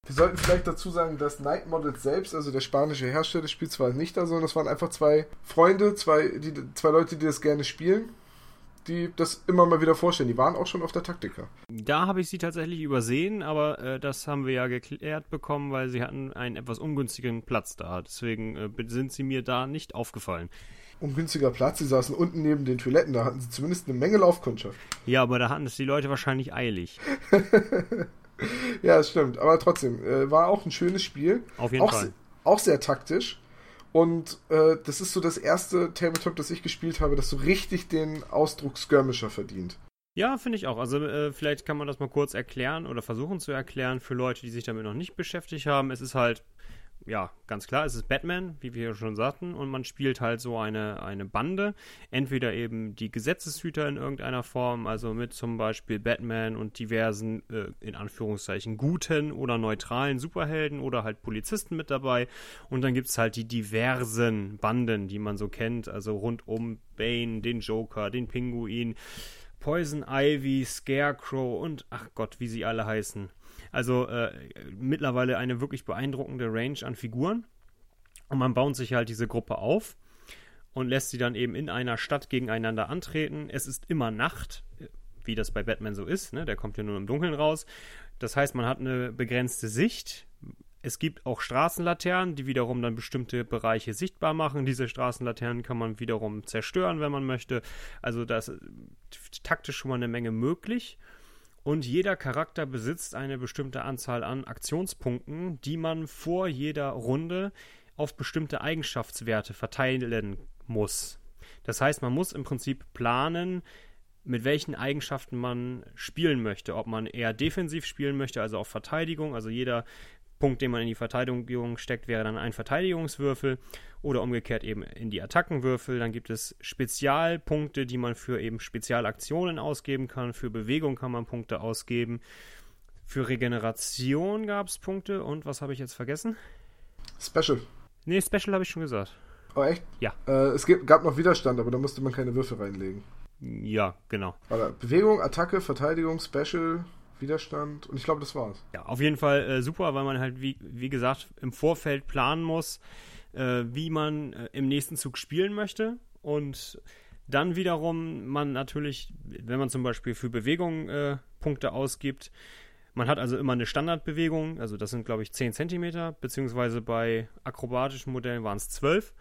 wir sollten vielleicht dazu sagen, dass Night Models selbst, also der spanische Hersteller des Spiels, war nicht da, sondern das waren einfach zwei Freunde, zwei, die, zwei Leute, die das gerne spielen, die das immer mal wieder vorstellen. Die waren auch schon auf der Taktika. Da habe ich sie tatsächlich übersehen, aber äh, das haben wir ja geklärt bekommen, weil sie hatten einen etwas ungünstigen Platz da. Deswegen äh, sind sie mir da nicht aufgefallen ungünstiger Platz. Sie saßen unten neben den Toiletten, da hatten sie zumindest eine Menge Laufkundschaft. Ja, aber da hatten es die Leute wahrscheinlich eilig. [laughs] ja, das stimmt. Aber trotzdem, äh, war auch ein schönes Spiel. Auf jeden auch, Fall. Auch sehr taktisch. Und äh, das ist so das erste Tabletop, das ich gespielt habe, das so richtig den Ausdruck Skirmisher verdient. Ja, finde ich auch. Also äh, vielleicht kann man das mal kurz erklären oder versuchen zu erklären für Leute, die sich damit noch nicht beschäftigt haben. Es ist halt ja, ganz klar, es ist Batman, wie wir schon sagten, und man spielt halt so eine, eine Bande. Entweder eben die Gesetzeshüter in irgendeiner Form, also mit zum Beispiel Batman und diversen, äh, in Anführungszeichen, guten oder neutralen Superhelden oder halt Polizisten mit dabei. Und dann gibt es halt die diversen Banden, die man so kennt, also rund um Bane, den Joker, den Pinguin. Poison Ivy, Scarecrow und ach Gott, wie sie alle heißen. Also äh, mittlerweile eine wirklich beeindruckende Range an Figuren. Und man baut sich halt diese Gruppe auf und lässt sie dann eben in einer Stadt gegeneinander antreten. Es ist immer Nacht, wie das bei Batman so ist. Ne? Der kommt ja nur im Dunkeln raus. Das heißt, man hat eine begrenzte Sicht. Es gibt auch Straßenlaternen, die wiederum dann bestimmte Bereiche sichtbar machen. Diese Straßenlaternen kann man wiederum zerstören, wenn man möchte. Also da ist taktisch schon mal eine Menge möglich. Und jeder Charakter besitzt eine bestimmte Anzahl an Aktionspunkten, die man vor jeder Runde auf bestimmte Eigenschaftswerte verteilen muss. Das heißt, man muss im Prinzip planen, mit welchen Eigenschaften man spielen möchte. Ob man eher defensiv spielen möchte, also auf Verteidigung, also jeder Punkt, den man in die Verteidigung steckt, wäre dann ein Verteidigungswürfel oder umgekehrt eben in die Attackenwürfel. Dann gibt es Spezialpunkte, die man für eben Spezialaktionen ausgeben kann. Für Bewegung kann man Punkte ausgeben. Für Regeneration gab es Punkte und was habe ich jetzt vergessen? Special. Nee, Special habe ich schon gesagt. Oh, echt? Ja. Äh, es gab noch Widerstand, aber da musste man keine Würfel reinlegen. Ja, genau. Bewegung, Attacke, Verteidigung, Special, Widerstand und ich glaube, das war's. Ja, auf jeden Fall äh, super, weil man halt, wie, wie gesagt, im Vorfeld planen muss, äh, wie man äh, im nächsten Zug spielen möchte und dann wiederum man natürlich, wenn man zum Beispiel für Bewegung äh, Punkte ausgibt, man hat also immer eine Standardbewegung, also das sind glaube ich 10 cm, beziehungsweise bei akrobatischen Modellen waren es 12.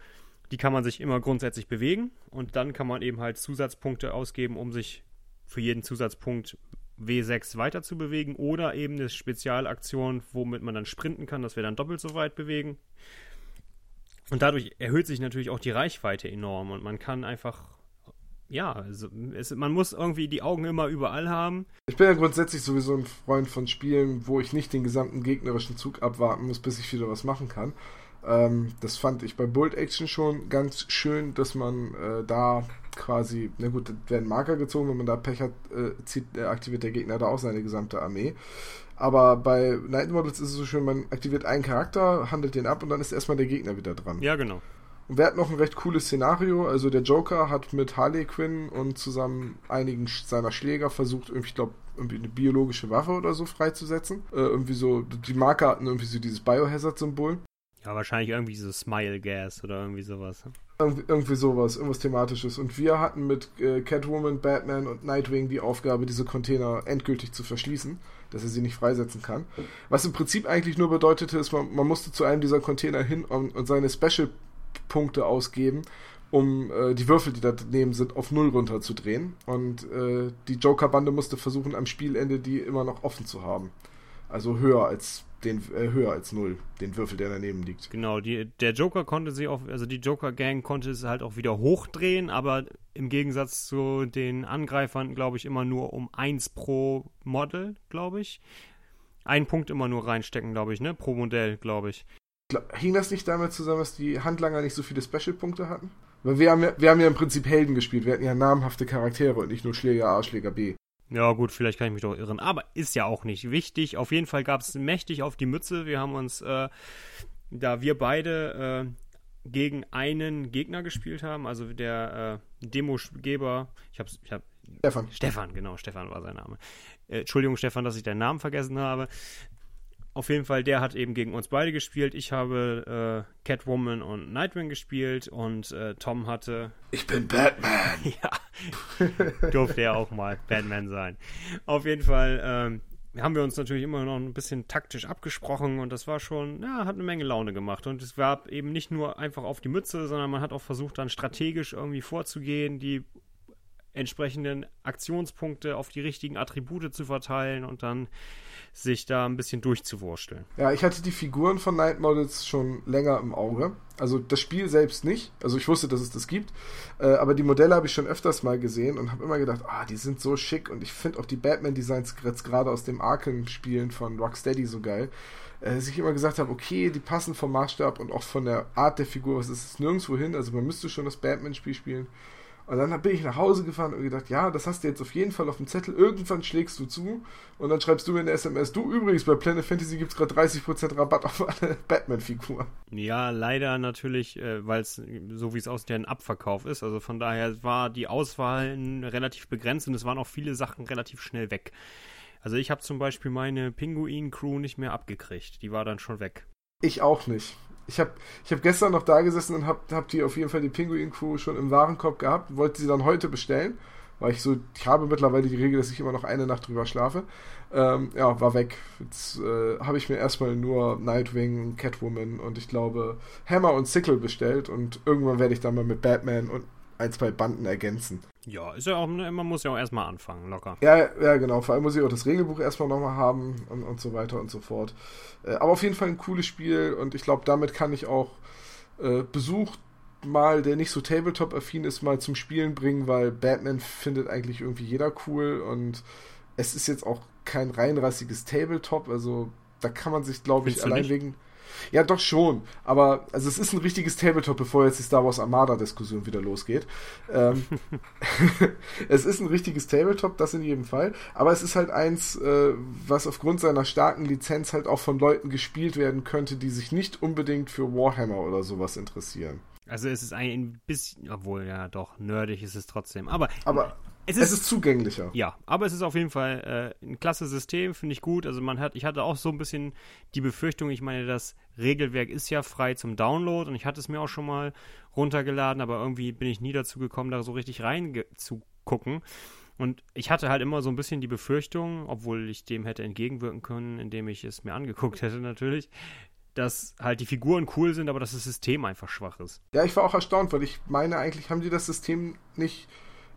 Die kann man sich immer grundsätzlich bewegen und dann kann man eben halt Zusatzpunkte ausgeben, um sich für jeden Zusatzpunkt W6 weiter zu bewegen oder eben eine Spezialaktion, womit man dann sprinten kann, dass wir dann doppelt so weit bewegen. Und dadurch erhöht sich natürlich auch die Reichweite enorm und man kann einfach ja, es, man muss irgendwie die Augen immer überall haben. Ich bin ja grundsätzlich sowieso ein Freund von Spielen, wo ich nicht den gesamten gegnerischen Zug abwarten muss, bis ich wieder was machen kann. Ähm, das fand ich bei Bolt Action schon ganz schön, dass man äh, da quasi, na gut, werden Marker gezogen, wenn man da Pech hat, äh, zieht, äh, aktiviert der Gegner da auch seine gesamte Armee. Aber bei Night Models ist es so schön, man aktiviert einen Charakter, handelt den ab und dann ist erstmal der Gegner wieder dran. Ja, genau. Und wir hatten noch ein recht cooles Szenario. Also der Joker hat mit Harley Quinn und zusammen einigen seiner Schläger versucht, irgendwie, ich glaube, irgendwie eine biologische Waffe oder so freizusetzen. Äh, irgendwie so, die Marke hatten irgendwie so dieses Biohazard-Symbol. Ja, wahrscheinlich irgendwie so Smile Gas oder irgendwie sowas. Irgendwie, irgendwie sowas, irgendwas Thematisches. Und wir hatten mit äh, Catwoman, Batman und Nightwing die Aufgabe, diese Container endgültig zu verschließen, dass er sie nicht freisetzen kann. Was im Prinzip eigentlich nur bedeutete, ist, man, man musste zu einem dieser Container hin und, und seine Special Punkte ausgeben, um äh, die Würfel, die da daneben sind, auf Null runterzudrehen. Und äh, die Joker-Bande musste versuchen, am Spielende die immer noch offen zu haben. Also höher als den äh, höher als null, den Würfel, der daneben liegt. Genau, die, der Joker konnte sie auch, also die Joker-Gang konnte es halt auch wieder hochdrehen, aber im Gegensatz zu den Angreifern, glaube ich, immer nur um eins pro Model, glaube ich. Einen Punkt immer nur reinstecken, glaube ich, ne? Pro Modell, glaube ich. Hing das nicht damit zusammen, dass die Handlanger nicht so viele Special-Punkte hatten? Weil wir haben, ja, wir haben ja im Prinzip Helden gespielt. Wir hatten ja namhafte Charaktere und nicht nur Schläger A, Schläger B. Ja, gut, vielleicht kann ich mich doch irren. Aber ist ja auch nicht wichtig. Auf jeden Fall gab es mächtig auf die Mütze. Wir haben uns, äh, da wir beide äh, gegen einen Gegner gespielt haben, also der äh, Demogeber, ich hab's, ich hab. Stefan. Stefan, genau, Stefan war sein Name. Äh, Entschuldigung, Stefan, dass ich deinen Namen vergessen habe. Auf jeden Fall, der hat eben gegen uns beide gespielt. Ich habe äh, Catwoman und Nightwing gespielt und äh, Tom hatte. Ich bin Batman! [laughs] ja, durfte er auch mal Batman sein. Auf jeden Fall ähm, haben wir uns natürlich immer noch ein bisschen taktisch abgesprochen und das war schon, ja, hat eine Menge Laune gemacht. Und es war eben nicht nur einfach auf die Mütze, sondern man hat auch versucht, dann strategisch irgendwie vorzugehen, die entsprechenden Aktionspunkte auf die richtigen Attribute zu verteilen und dann sich da ein bisschen durchzuwursteln. Ja, ich hatte die Figuren von Night Models schon länger im Auge. Also das Spiel selbst nicht. Also ich wusste, dass es das gibt. Äh, aber die Modelle habe ich schon öfters mal gesehen und habe immer gedacht, ah, die sind so schick. Und ich finde auch die Batman-Designs gerade aus dem Arkham-Spielen von Rocksteady so geil. Äh, dass ich immer gesagt habe, okay, die passen vom Maßstab und auch von der Art der Figur. Es ist nirgendwo hin. Also man müsste schon das Batman-Spiel spielen. Und dann bin ich nach Hause gefahren und gedacht, ja, das hast du jetzt auf jeden Fall auf dem Zettel. Irgendwann schlägst du zu und dann schreibst du mir eine SMS. Du übrigens, bei Planet Fantasy gibt es gerade 30% Rabatt auf eine [laughs] Batman-Figur. Ja, leider natürlich, äh, weil es so wie es aussieht, ein Abverkauf ist. Also von daher war die Auswahl relativ begrenzt und es waren auch viele Sachen relativ schnell weg. Also ich habe zum Beispiel meine Pinguin-Crew nicht mehr abgekriegt. Die war dann schon weg. Ich auch nicht. Ich habe ich hab gestern noch da gesessen und habe hab die auf jeden Fall die Pinguin Crew schon im Warenkorb gehabt, wollte sie dann heute bestellen, weil ich so, ich habe mittlerweile die Regel, dass ich immer noch eine Nacht drüber schlafe. Ähm, ja, war weg. Jetzt äh, habe ich mir erstmal nur Nightwing, Catwoman und ich glaube Hammer und Sickle bestellt und irgendwann werde ich dann mal mit Batman und ein, zwei Banden ergänzen. Ja, ist ja auch, ne, man muss ja auch erstmal anfangen, locker. Ja, ja, genau. Vor allem muss ich auch das Regelbuch erstmal nochmal haben und, und so weiter und so fort. Äh, aber auf jeden Fall ein cooles Spiel und ich glaube, damit kann ich auch äh, Besuch mal, der nicht so Tabletop-affin ist, mal zum Spielen bringen, weil Batman findet eigentlich irgendwie jeder cool und es ist jetzt auch kein reinrassiges Tabletop, also da kann man sich, glaube ich, allein wegen ja, doch schon. Aber also es ist ein richtiges Tabletop, bevor jetzt die Star Wars Armada-Diskussion wieder losgeht. Ähm, [laughs] [laughs] es ist ein richtiges Tabletop, das in jedem Fall. Aber es ist halt eins, äh, was aufgrund seiner starken Lizenz halt auch von Leuten gespielt werden könnte, die sich nicht unbedingt für Warhammer oder sowas interessieren. Also es ist ein bisschen, obwohl ja doch, nerdig ist es trotzdem. Aber, aber es ist, es ist, zugänglicher. Ja, aber es ist auf jeden Fall äh, ein klasse System, finde ich gut. Also man hat, ich hatte auch so ein bisschen die Befürchtung, ich meine, das Regelwerk ist ja frei zum Download und ich hatte es mir auch schon mal runtergeladen, aber irgendwie bin ich nie dazu gekommen, da so richtig rein zu gucken. Und ich hatte halt immer so ein bisschen die Befürchtung, obwohl ich dem hätte entgegenwirken können, indem ich es mir angeguckt hätte natürlich, dass halt die Figuren cool sind, aber dass das System einfach schwach ist. Ja, ich war auch erstaunt, weil ich meine, eigentlich haben die das System nicht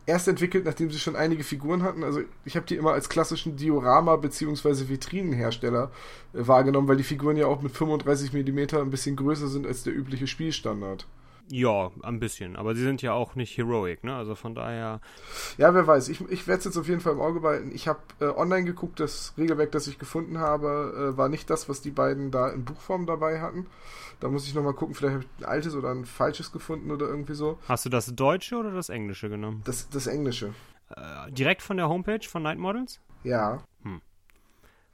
erst entwickelt, nachdem sie schon einige Figuren hatten. Also ich habe die immer als klassischen Diorama- bzw. Vitrinenhersteller äh, wahrgenommen, weil die Figuren ja auch mit 35 mm ein bisschen größer sind als der übliche Spielstandard. Ja, ein bisschen. Aber sie sind ja auch nicht heroic, ne? Also von daher. Ja, wer weiß. Ich, ich werde es jetzt auf jeden Fall im Auge behalten. Ich habe äh, online geguckt, das Regelwerk, das ich gefunden habe, äh, war nicht das, was die beiden da in Buchform dabei hatten. Da muss ich nochmal gucken, vielleicht habe ich ein altes oder ein falsches gefunden oder irgendwie so. Hast du das Deutsche oder das Englische genommen? Das, das Englische. Äh, direkt von der Homepage von Night Models? Ja.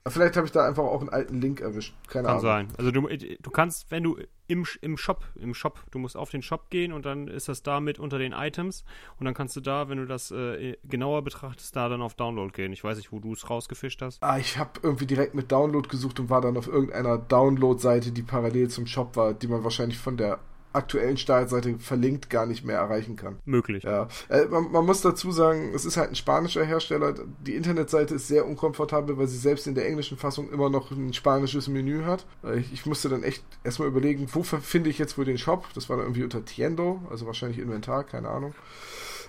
Vielleicht habe ich da einfach auch einen alten Link erwischt. Keine Kann Ahnung. sein. Also du, du kannst, wenn du im, im Shop, im Shop, du musst auf den Shop gehen und dann ist das da mit unter den Items und dann kannst du da, wenn du das äh, genauer betrachtest, da dann auf Download gehen. Ich weiß nicht, wo du es rausgefischt hast. Ah, ich habe irgendwie direkt mit Download gesucht und war dann auf irgendeiner Download-Seite, die parallel zum Shop war, die man wahrscheinlich von der aktuellen Startseite verlinkt gar nicht mehr erreichen kann. Möglich. Ja. Äh, man, man, muss dazu sagen, es ist halt ein spanischer Hersteller. Die Internetseite ist sehr unkomfortabel, weil sie selbst in der englischen Fassung immer noch ein spanisches Menü hat. Äh, ich, ich, musste dann echt erstmal überlegen, wo finde ich jetzt wohl den Shop? Das war dann irgendwie unter Tiendo, also wahrscheinlich Inventar, keine Ahnung.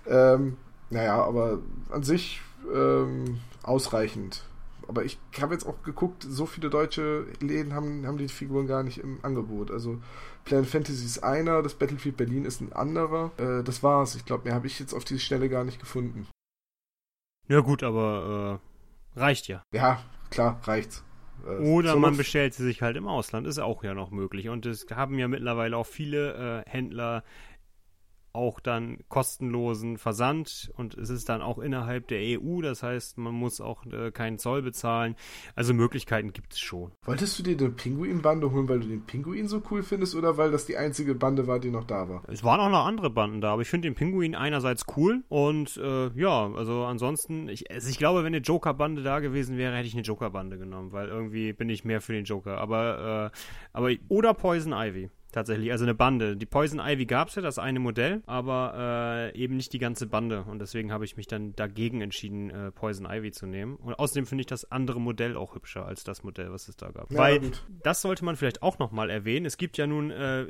Ähm, naja, aber an sich ähm, ausreichend aber ich habe jetzt auch geguckt, so viele deutsche Läden haben, haben die Figuren gar nicht im Angebot. Also Planet Fantasy ist einer, das Battlefield Berlin ist ein anderer. Äh, das war's. Ich glaube, mehr habe ich jetzt auf diese Stelle gar nicht gefunden. Ja gut, aber äh, reicht ja. Ja, klar, reicht's. Äh, Oder man bestellt sie sich halt im Ausland, ist auch ja noch möglich. Und es haben ja mittlerweile auch viele äh, Händler auch dann kostenlosen Versand und es ist dann auch innerhalb der EU, das heißt, man muss auch äh, keinen Zoll bezahlen. Also Möglichkeiten gibt es schon. Wolltest du dir eine Pinguin-Bande holen, weil du den Pinguin so cool findest oder weil das die einzige Bande war, die noch da war? Es waren auch noch andere Banden da, aber ich finde den Pinguin einerseits cool und äh, ja, also ansonsten, ich, also ich glaube, wenn eine Joker-Bande da gewesen wäre, hätte ich eine Joker-Bande genommen, weil irgendwie bin ich mehr für den Joker. Aber, äh, aber oder Poison Ivy tatsächlich, also eine Bande. Die Poison Ivy gab es ja, das eine Modell, aber äh, eben nicht die ganze Bande. Und deswegen habe ich mich dann dagegen entschieden, äh, Poison Ivy zu nehmen. Und außerdem finde ich das andere Modell auch hübscher als das Modell, was es da gab. Ja, Weil gut. das sollte man vielleicht auch nochmal erwähnen. Es gibt ja nun äh,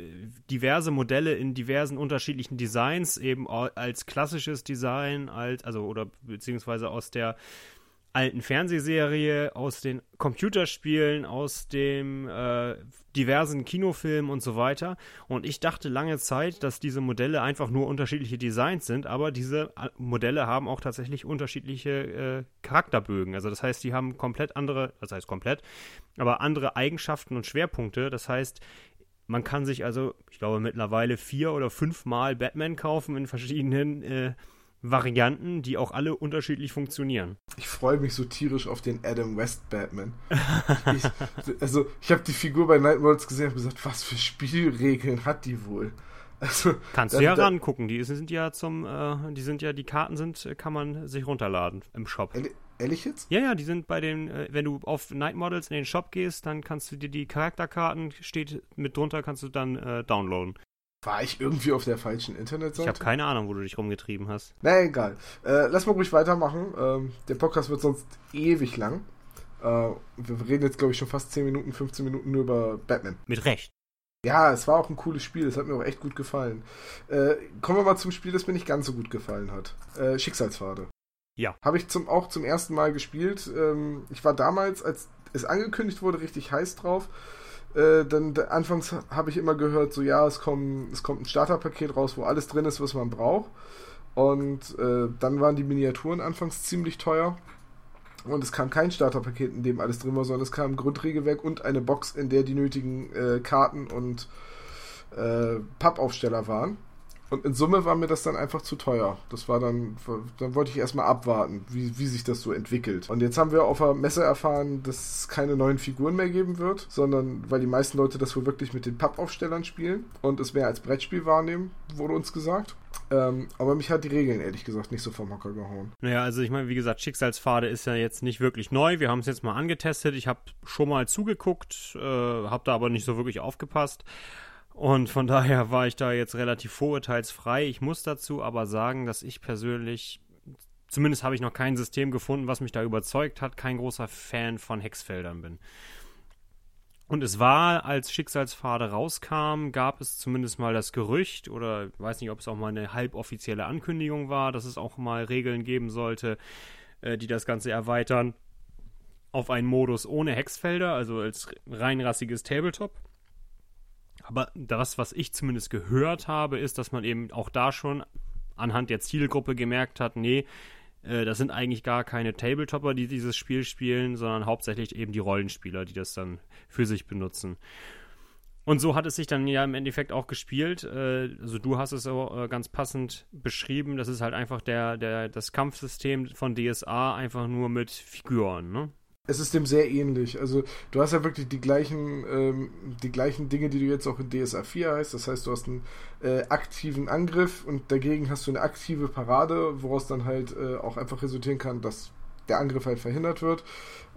diverse Modelle in diversen unterschiedlichen Designs, eben als klassisches Design, als, also oder beziehungsweise aus der alten Fernsehserie, aus den Computerspielen, aus dem äh, diversen Kinofilmen und so weiter. Und ich dachte lange Zeit, dass diese Modelle einfach nur unterschiedliche Designs sind, aber diese äh, Modelle haben auch tatsächlich unterschiedliche äh, Charakterbögen. Also das heißt, die haben komplett andere, das heißt komplett, aber andere Eigenschaften und Schwerpunkte. Das heißt, man kann sich also, ich glaube, mittlerweile vier oder fünfmal Batman kaufen in verschiedenen äh, Varianten, die auch alle unterschiedlich funktionieren. Ich freue mich so tierisch auf den Adam West Batman. ich, also, ich habe die Figur bei Nightwolves gesehen und gesagt, was für Spielregeln hat die wohl? Also, Kannst du ja da, rangucken, die sind ja zum, äh, die sind ja, die Karten sind, kann man sich runterladen im Shop. Ehrlich jetzt? Ja, ja, die sind bei den, äh, wenn du auf Night Models in den Shop gehst, dann kannst du dir die Charakterkarten, steht mit drunter, kannst du dann äh, downloaden. War ich irgendwie auf der falschen Internetseite? Ich habe keine Ahnung, wo du dich rumgetrieben hast. Na egal. Äh, lass mal ruhig weitermachen. Ähm, der Podcast wird sonst ewig lang. Äh, wir reden jetzt, glaube ich, schon fast 10 Minuten, 15 Minuten nur über Batman. Mit Recht. Ja, es war auch ein cooles Spiel. Es hat mir auch echt gut gefallen. Äh, kommen wir mal zum Spiel, das mir nicht ganz so gut gefallen hat. Äh, Schicksalspfade. Ja. Habe ich zum, auch zum ersten Mal gespielt. Ähm, ich war damals, als es angekündigt wurde, richtig heiß drauf. Äh, dann anfangs habe ich immer gehört, so ja, es kommt, es kommt ein Starterpaket raus, wo alles drin ist, was man braucht. Und äh, dann waren die Miniaturen anfangs ziemlich teuer. Und es kam kein Starterpaket, in dem alles drin war, sondern es kam ein Grundregelwerk und eine Box, in der die nötigen äh, Karten und äh, Pappaufsteller waren. Und in Summe war mir das dann einfach zu teuer. Das war dann, dann wollte ich erstmal abwarten, wie, wie sich das so entwickelt. Und jetzt haben wir auf der Messe erfahren, dass es keine neuen Figuren mehr geben wird, sondern weil die meisten Leute das wohl wirklich mit den Pappaufstellern spielen und es mehr als Brettspiel wahrnehmen, wurde uns gesagt. Ähm, aber mich hat die Regeln ehrlich gesagt nicht so vom Hocker gehauen. Naja, also ich meine, wie gesagt, Schicksalspfade ist ja jetzt nicht wirklich neu. Wir haben es jetzt mal angetestet. Ich habe schon mal zugeguckt, äh, habe da aber nicht so wirklich aufgepasst. Und von daher war ich da jetzt relativ vorurteilsfrei. Ich muss dazu aber sagen, dass ich persönlich, zumindest habe ich noch kein System gefunden, was mich da überzeugt hat, kein großer Fan von Hexfeldern bin. Und es war, als Schicksalspfade rauskam, gab es zumindest mal das Gerücht, oder weiß nicht, ob es auch mal eine halboffizielle Ankündigung war, dass es auch mal Regeln geben sollte, äh, die das Ganze erweitern auf einen Modus ohne Hexfelder, also als reinrassiges Tabletop. Aber das, was ich zumindest gehört habe, ist, dass man eben auch da schon anhand der Zielgruppe gemerkt hat, nee, äh, das sind eigentlich gar keine Tabletopper, die dieses Spiel spielen, sondern hauptsächlich eben die Rollenspieler, die das dann für sich benutzen. Und so hat es sich dann ja im Endeffekt auch gespielt. Äh, also du hast es auch äh, ganz passend beschrieben. Das ist halt einfach der, der, das Kampfsystem von DSA einfach nur mit Figuren, ne? Es ist dem sehr ähnlich. Also du hast ja wirklich die gleichen, ähm, die gleichen Dinge, die du jetzt auch in DSA 4 hast. Das heißt, du hast einen äh, aktiven Angriff und dagegen hast du eine aktive Parade, woraus dann halt äh, auch einfach resultieren kann, dass der Angriff halt verhindert wird.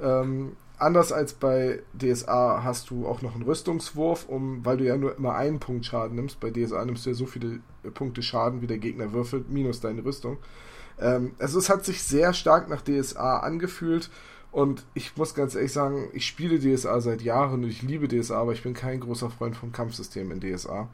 Ähm, anders als bei DSA hast du auch noch einen Rüstungswurf, um, weil du ja nur immer einen Punkt Schaden nimmst. Bei DSA nimmst du ja so viele äh, Punkte Schaden, wie der Gegner würfelt, minus deine Rüstung. Ähm, also es hat sich sehr stark nach DSA angefühlt und ich muss ganz ehrlich sagen, ich spiele DSA seit Jahren und ich liebe DSA, aber ich bin kein großer Freund vom Kampfsystem in DSA.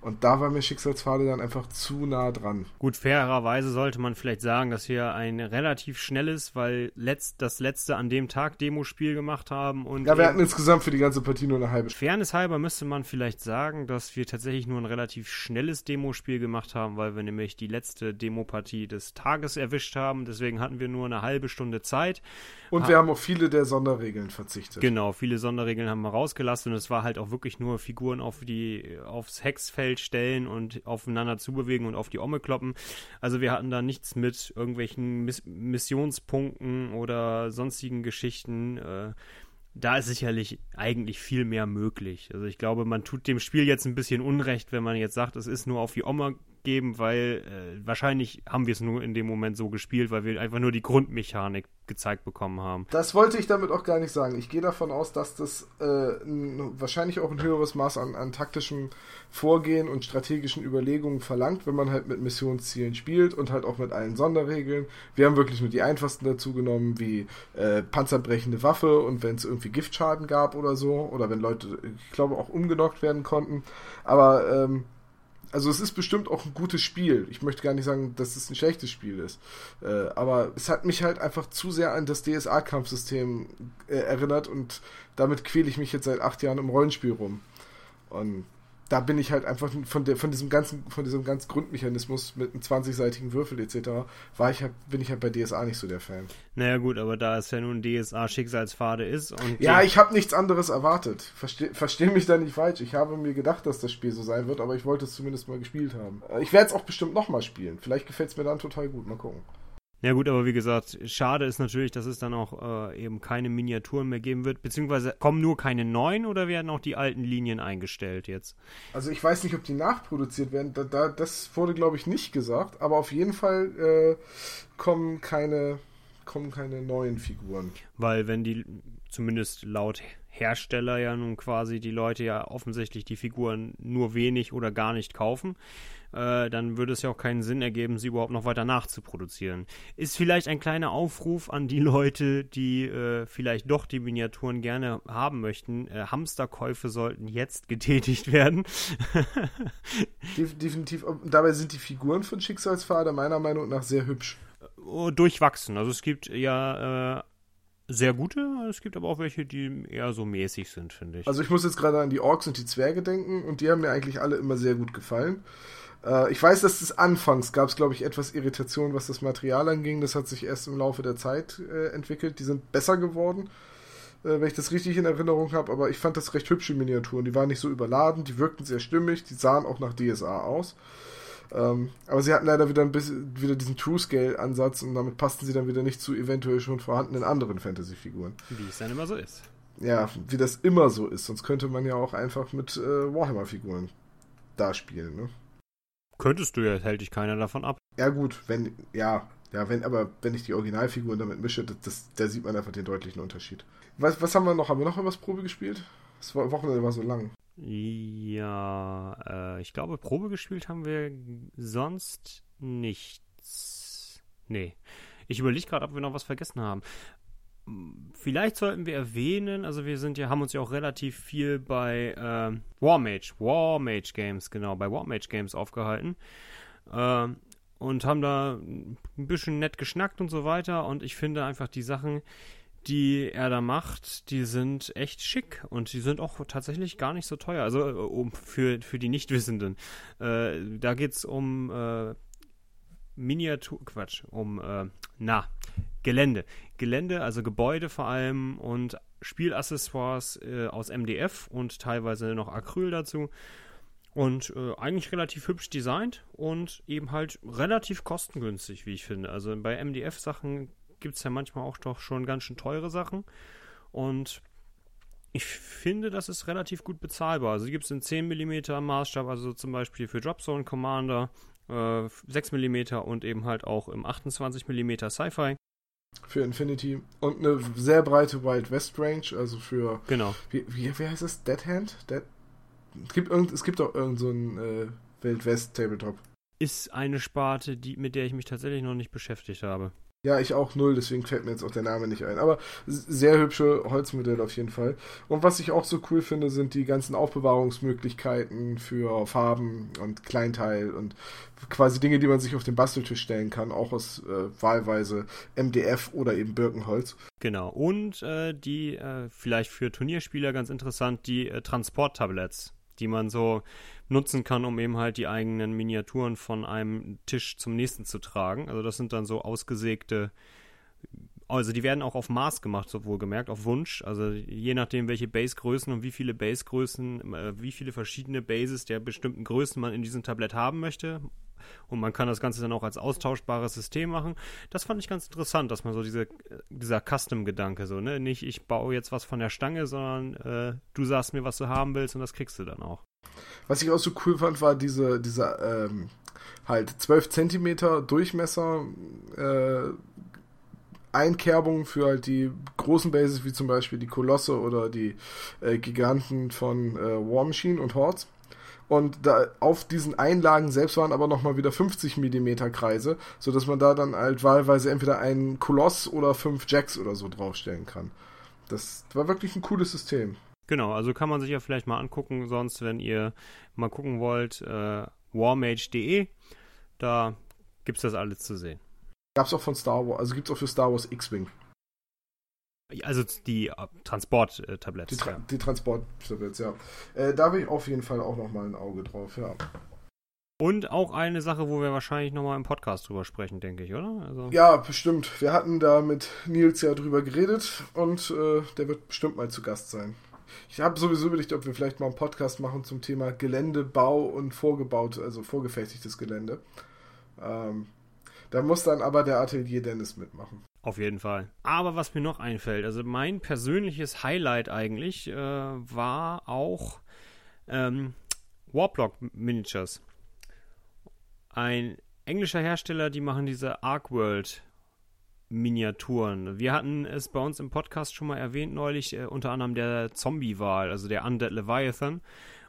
Und da war mir Schicksalspfade dann einfach zu nah dran. Gut, fairerweise sollte man vielleicht sagen, dass wir ein relativ schnelles, weil letzt, das letzte an dem Tag Demospiel gemacht haben. Und ja, wir hatten insgesamt für die ganze Partie nur eine halbe Stunde. Fairness halber müsste man vielleicht sagen, dass wir tatsächlich nur ein relativ schnelles Demospiel gemacht haben, weil wir nämlich die letzte Demopartie des Tages erwischt haben. Deswegen hatten wir nur eine halbe Stunde Zeit. Und wir haben auf viele der Sonderregeln verzichtet. Genau, viele Sonderregeln haben wir rausgelassen und es war halt auch wirklich nur Figuren auf die, aufs Hexfeld stellen und aufeinander zubewegen und auf die Omme kloppen. Also wir hatten da nichts mit irgendwelchen Miss Missionspunkten oder sonstigen Geschichten. Äh, da ist sicherlich eigentlich viel mehr möglich. Also ich glaube, man tut dem Spiel jetzt ein bisschen Unrecht, wenn man jetzt sagt, es ist nur auf die Oma geben, weil äh, wahrscheinlich haben wir es nur in dem Moment so gespielt, weil wir einfach nur die Grundmechanik gezeigt bekommen haben. Das wollte ich damit auch gar nicht sagen. Ich gehe davon aus, dass das äh, wahrscheinlich auch ein höheres Maß an, an taktischem Vorgehen und strategischen Überlegungen verlangt, wenn man halt mit Missionszielen spielt und halt auch mit allen Sonderregeln. Wir haben wirklich nur die einfachsten dazu genommen, wie äh, panzerbrechende Waffe und wenn es irgendwie Giftschaden gab oder so, oder wenn Leute, ich glaube, auch umgenockt werden konnten. Aber ähm, also es ist bestimmt auch ein gutes Spiel. Ich möchte gar nicht sagen, dass es ein schlechtes Spiel ist. Äh, aber es hat mich halt einfach zu sehr an das DSA-Kampfsystem äh, erinnert und damit quäle ich mich jetzt seit acht Jahren im Rollenspiel rum. Und da bin ich halt einfach von, der, von diesem ganzen, von diesem ganzen Grundmechanismus mit einem 20-seitigen Würfel etc. war ich halt, bin ich halt bei DSA nicht so der Fan. Naja gut, aber da es ja nun DSA Schicksalspfade ist und. Ja, ich habe nichts anderes erwartet. Verstehe versteh mich da nicht falsch. Ich habe mir gedacht, dass das Spiel so sein wird, aber ich wollte es zumindest mal gespielt haben. Ich werde es auch bestimmt nochmal spielen. Vielleicht gefällt es mir dann total gut. Mal gucken. Ja gut, aber wie gesagt, schade ist natürlich, dass es dann auch äh, eben keine Miniaturen mehr geben wird, beziehungsweise kommen nur keine neuen oder werden auch die alten Linien eingestellt jetzt? Also ich weiß nicht, ob die nachproduziert werden, da, da, das wurde glaube ich nicht gesagt, aber auf jeden Fall äh, kommen keine kommen keine neuen Figuren. Weil wenn die zumindest laut Hersteller ja nun quasi die Leute ja offensichtlich die Figuren nur wenig oder gar nicht kaufen, äh, dann würde es ja auch keinen Sinn ergeben, sie überhaupt noch weiter nachzuproduzieren. Ist vielleicht ein kleiner Aufruf an die Leute, die äh, vielleicht doch die Miniaturen gerne haben möchten. Äh, Hamsterkäufe sollten jetzt getätigt [laughs] werden. Definitiv. Dabei sind die Figuren von Schicksalsvater meiner Meinung nach sehr hübsch. Oh, durchwachsen. Also es gibt ja äh, sehr gute, es gibt aber auch welche, die eher so mäßig sind, finde ich. Also ich muss jetzt gerade an die Orks und die Zwerge denken und die haben mir eigentlich alle immer sehr gut gefallen. Äh, ich weiß, dass es anfangs gab es, glaube ich, etwas Irritation, was das Material anging. Das hat sich erst im Laufe der Zeit äh, entwickelt. Die sind besser geworden, äh, wenn ich das richtig in Erinnerung habe. Aber ich fand das recht hübsche Miniaturen. Die waren nicht so überladen, die wirkten sehr stimmig, die sahen auch nach DSA aus. Ähm, aber sie hatten leider wieder ein bisschen wieder diesen True Scale Ansatz und damit passten sie dann wieder nicht zu eventuell schon vorhandenen anderen Fantasy Figuren. Wie es dann immer so ist. Ja, wie das immer so ist. Sonst könnte man ja auch einfach mit äh, Warhammer Figuren da spielen, ne? Könntest du ja, hält dich keiner davon ab. Ja, gut, wenn, ja, ja, wenn, aber wenn ich die Originalfiguren damit mische, das, das, da sieht man einfach den deutlichen Unterschied. Was, was haben wir noch? Haben wir noch was Probe gespielt? Das war, Wochenende war so lang. Ja, äh, ich glaube, Probe gespielt haben wir sonst nichts. Nee. Ich überlege gerade, ob wir noch was vergessen haben. Vielleicht sollten wir erwähnen, also wir sind ja, haben uns ja auch relativ viel bei äh, Warmage, Warmage Games, genau, bei Warmage Games aufgehalten. Äh, und haben da ein bisschen nett geschnackt und so weiter. Und ich finde einfach die Sachen, die er da macht, die sind echt schick und die sind auch tatsächlich gar nicht so teuer. Also äh, um, für, für die Nichtwissenden. Äh, da geht es um äh, Miniatur, Quatsch, um, äh, na, Gelände. Gelände, also Gebäude vor allem und Spielaccessoires äh, aus MDF und teilweise noch Acryl dazu. Und äh, eigentlich relativ hübsch designt und eben halt relativ kostengünstig, wie ich finde. Also bei MDF-Sachen gibt es ja manchmal auch doch schon ganz schön teure Sachen. Und ich finde, das ist relativ gut bezahlbar. Also gibt es in 10 mm Maßstab, also zum Beispiel für Dropzone Commander, äh, 6 mm und eben halt auch im 28 mm Sci-Fi. Für Infinity. Und eine sehr breite Wild West Range, also für. Genau. Wie, wie, wie heißt es? Dead Hand? Dead? Es gibt, irgend, es gibt auch irgend so ein äh, Wild West Tabletop. Ist eine Sparte, die, mit der ich mich tatsächlich noch nicht beschäftigt habe. Ja, ich auch null, deswegen fällt mir jetzt auch der Name nicht ein. Aber sehr hübsche Holzmodelle auf jeden Fall. Und was ich auch so cool finde, sind die ganzen Aufbewahrungsmöglichkeiten für Farben und Kleinteil und quasi Dinge, die man sich auf den Basteltisch stellen kann, auch aus äh, wahlweise MDF oder eben Birkenholz. Genau. Und äh, die, äh, vielleicht für Turnierspieler ganz interessant, die äh, Transporttabletts, die man so nutzen kann, um eben halt die eigenen Miniaturen von einem Tisch zum nächsten zu tragen. Also das sind dann so ausgesägte, also die werden auch auf Maß gemacht, so wohlgemerkt, auf Wunsch. Also je nachdem, welche Basegrößen und wie viele Basegrößen, äh, wie viele verschiedene Bases der bestimmten Größen man in diesem Tablett haben möchte. Und man kann das Ganze dann auch als austauschbares System machen. Das fand ich ganz interessant, dass man so diese, dieser Custom-Gedanke so, ne? Nicht, ich baue jetzt was von der Stange, sondern äh, du sagst mir, was du haben willst und das kriegst du dann auch. Was ich auch so cool fand, war diese, diese ähm, halt 12 Zentimeter Durchmesser äh, Einkerbung für halt die großen Bases, wie zum Beispiel die Kolosse oder die äh, Giganten von äh, War Machine und Hordes. Und da auf diesen Einlagen selbst waren aber nochmal wieder 50 mm Kreise, sodass man da dann halt wahlweise entweder einen Koloss oder fünf Jacks oder so draufstellen kann. Das war wirklich ein cooles System. Genau, also kann man sich ja vielleicht mal angucken, sonst, wenn ihr mal gucken wollt, äh, warmage.de, da gibt es das alles zu sehen. Gab es auch von Star Wars, also gibt es auch für Star Wars X-Wing. Also die äh, Transport-Tabletts. Die, Tra ja. die Transport-Tablets, ja. Äh, da habe ich auf jeden Fall auch nochmal ein Auge drauf, ja. Und auch eine Sache, wo wir wahrscheinlich nochmal im Podcast drüber sprechen, denke ich, oder? Also ja, bestimmt. Wir hatten da mit Nils ja drüber geredet und äh, der wird bestimmt mal zu Gast sein. Ich habe sowieso überlegt, ob wir vielleicht mal einen Podcast machen zum Thema Geländebau und vorgebaut, also vorgefertigtes Gelände. Ähm, da muss dann aber der Atelier Dennis mitmachen. Auf jeden Fall. Aber was mir noch einfällt, also mein persönliches Highlight eigentlich äh, war auch ähm, Warblock Miniatures. Ein englischer Hersteller, die machen diese Arcworld Miniaturen. Wir hatten es bei uns im Podcast schon mal erwähnt neulich, äh, unter anderem der Zombie-Wahl, also der Undead Leviathan.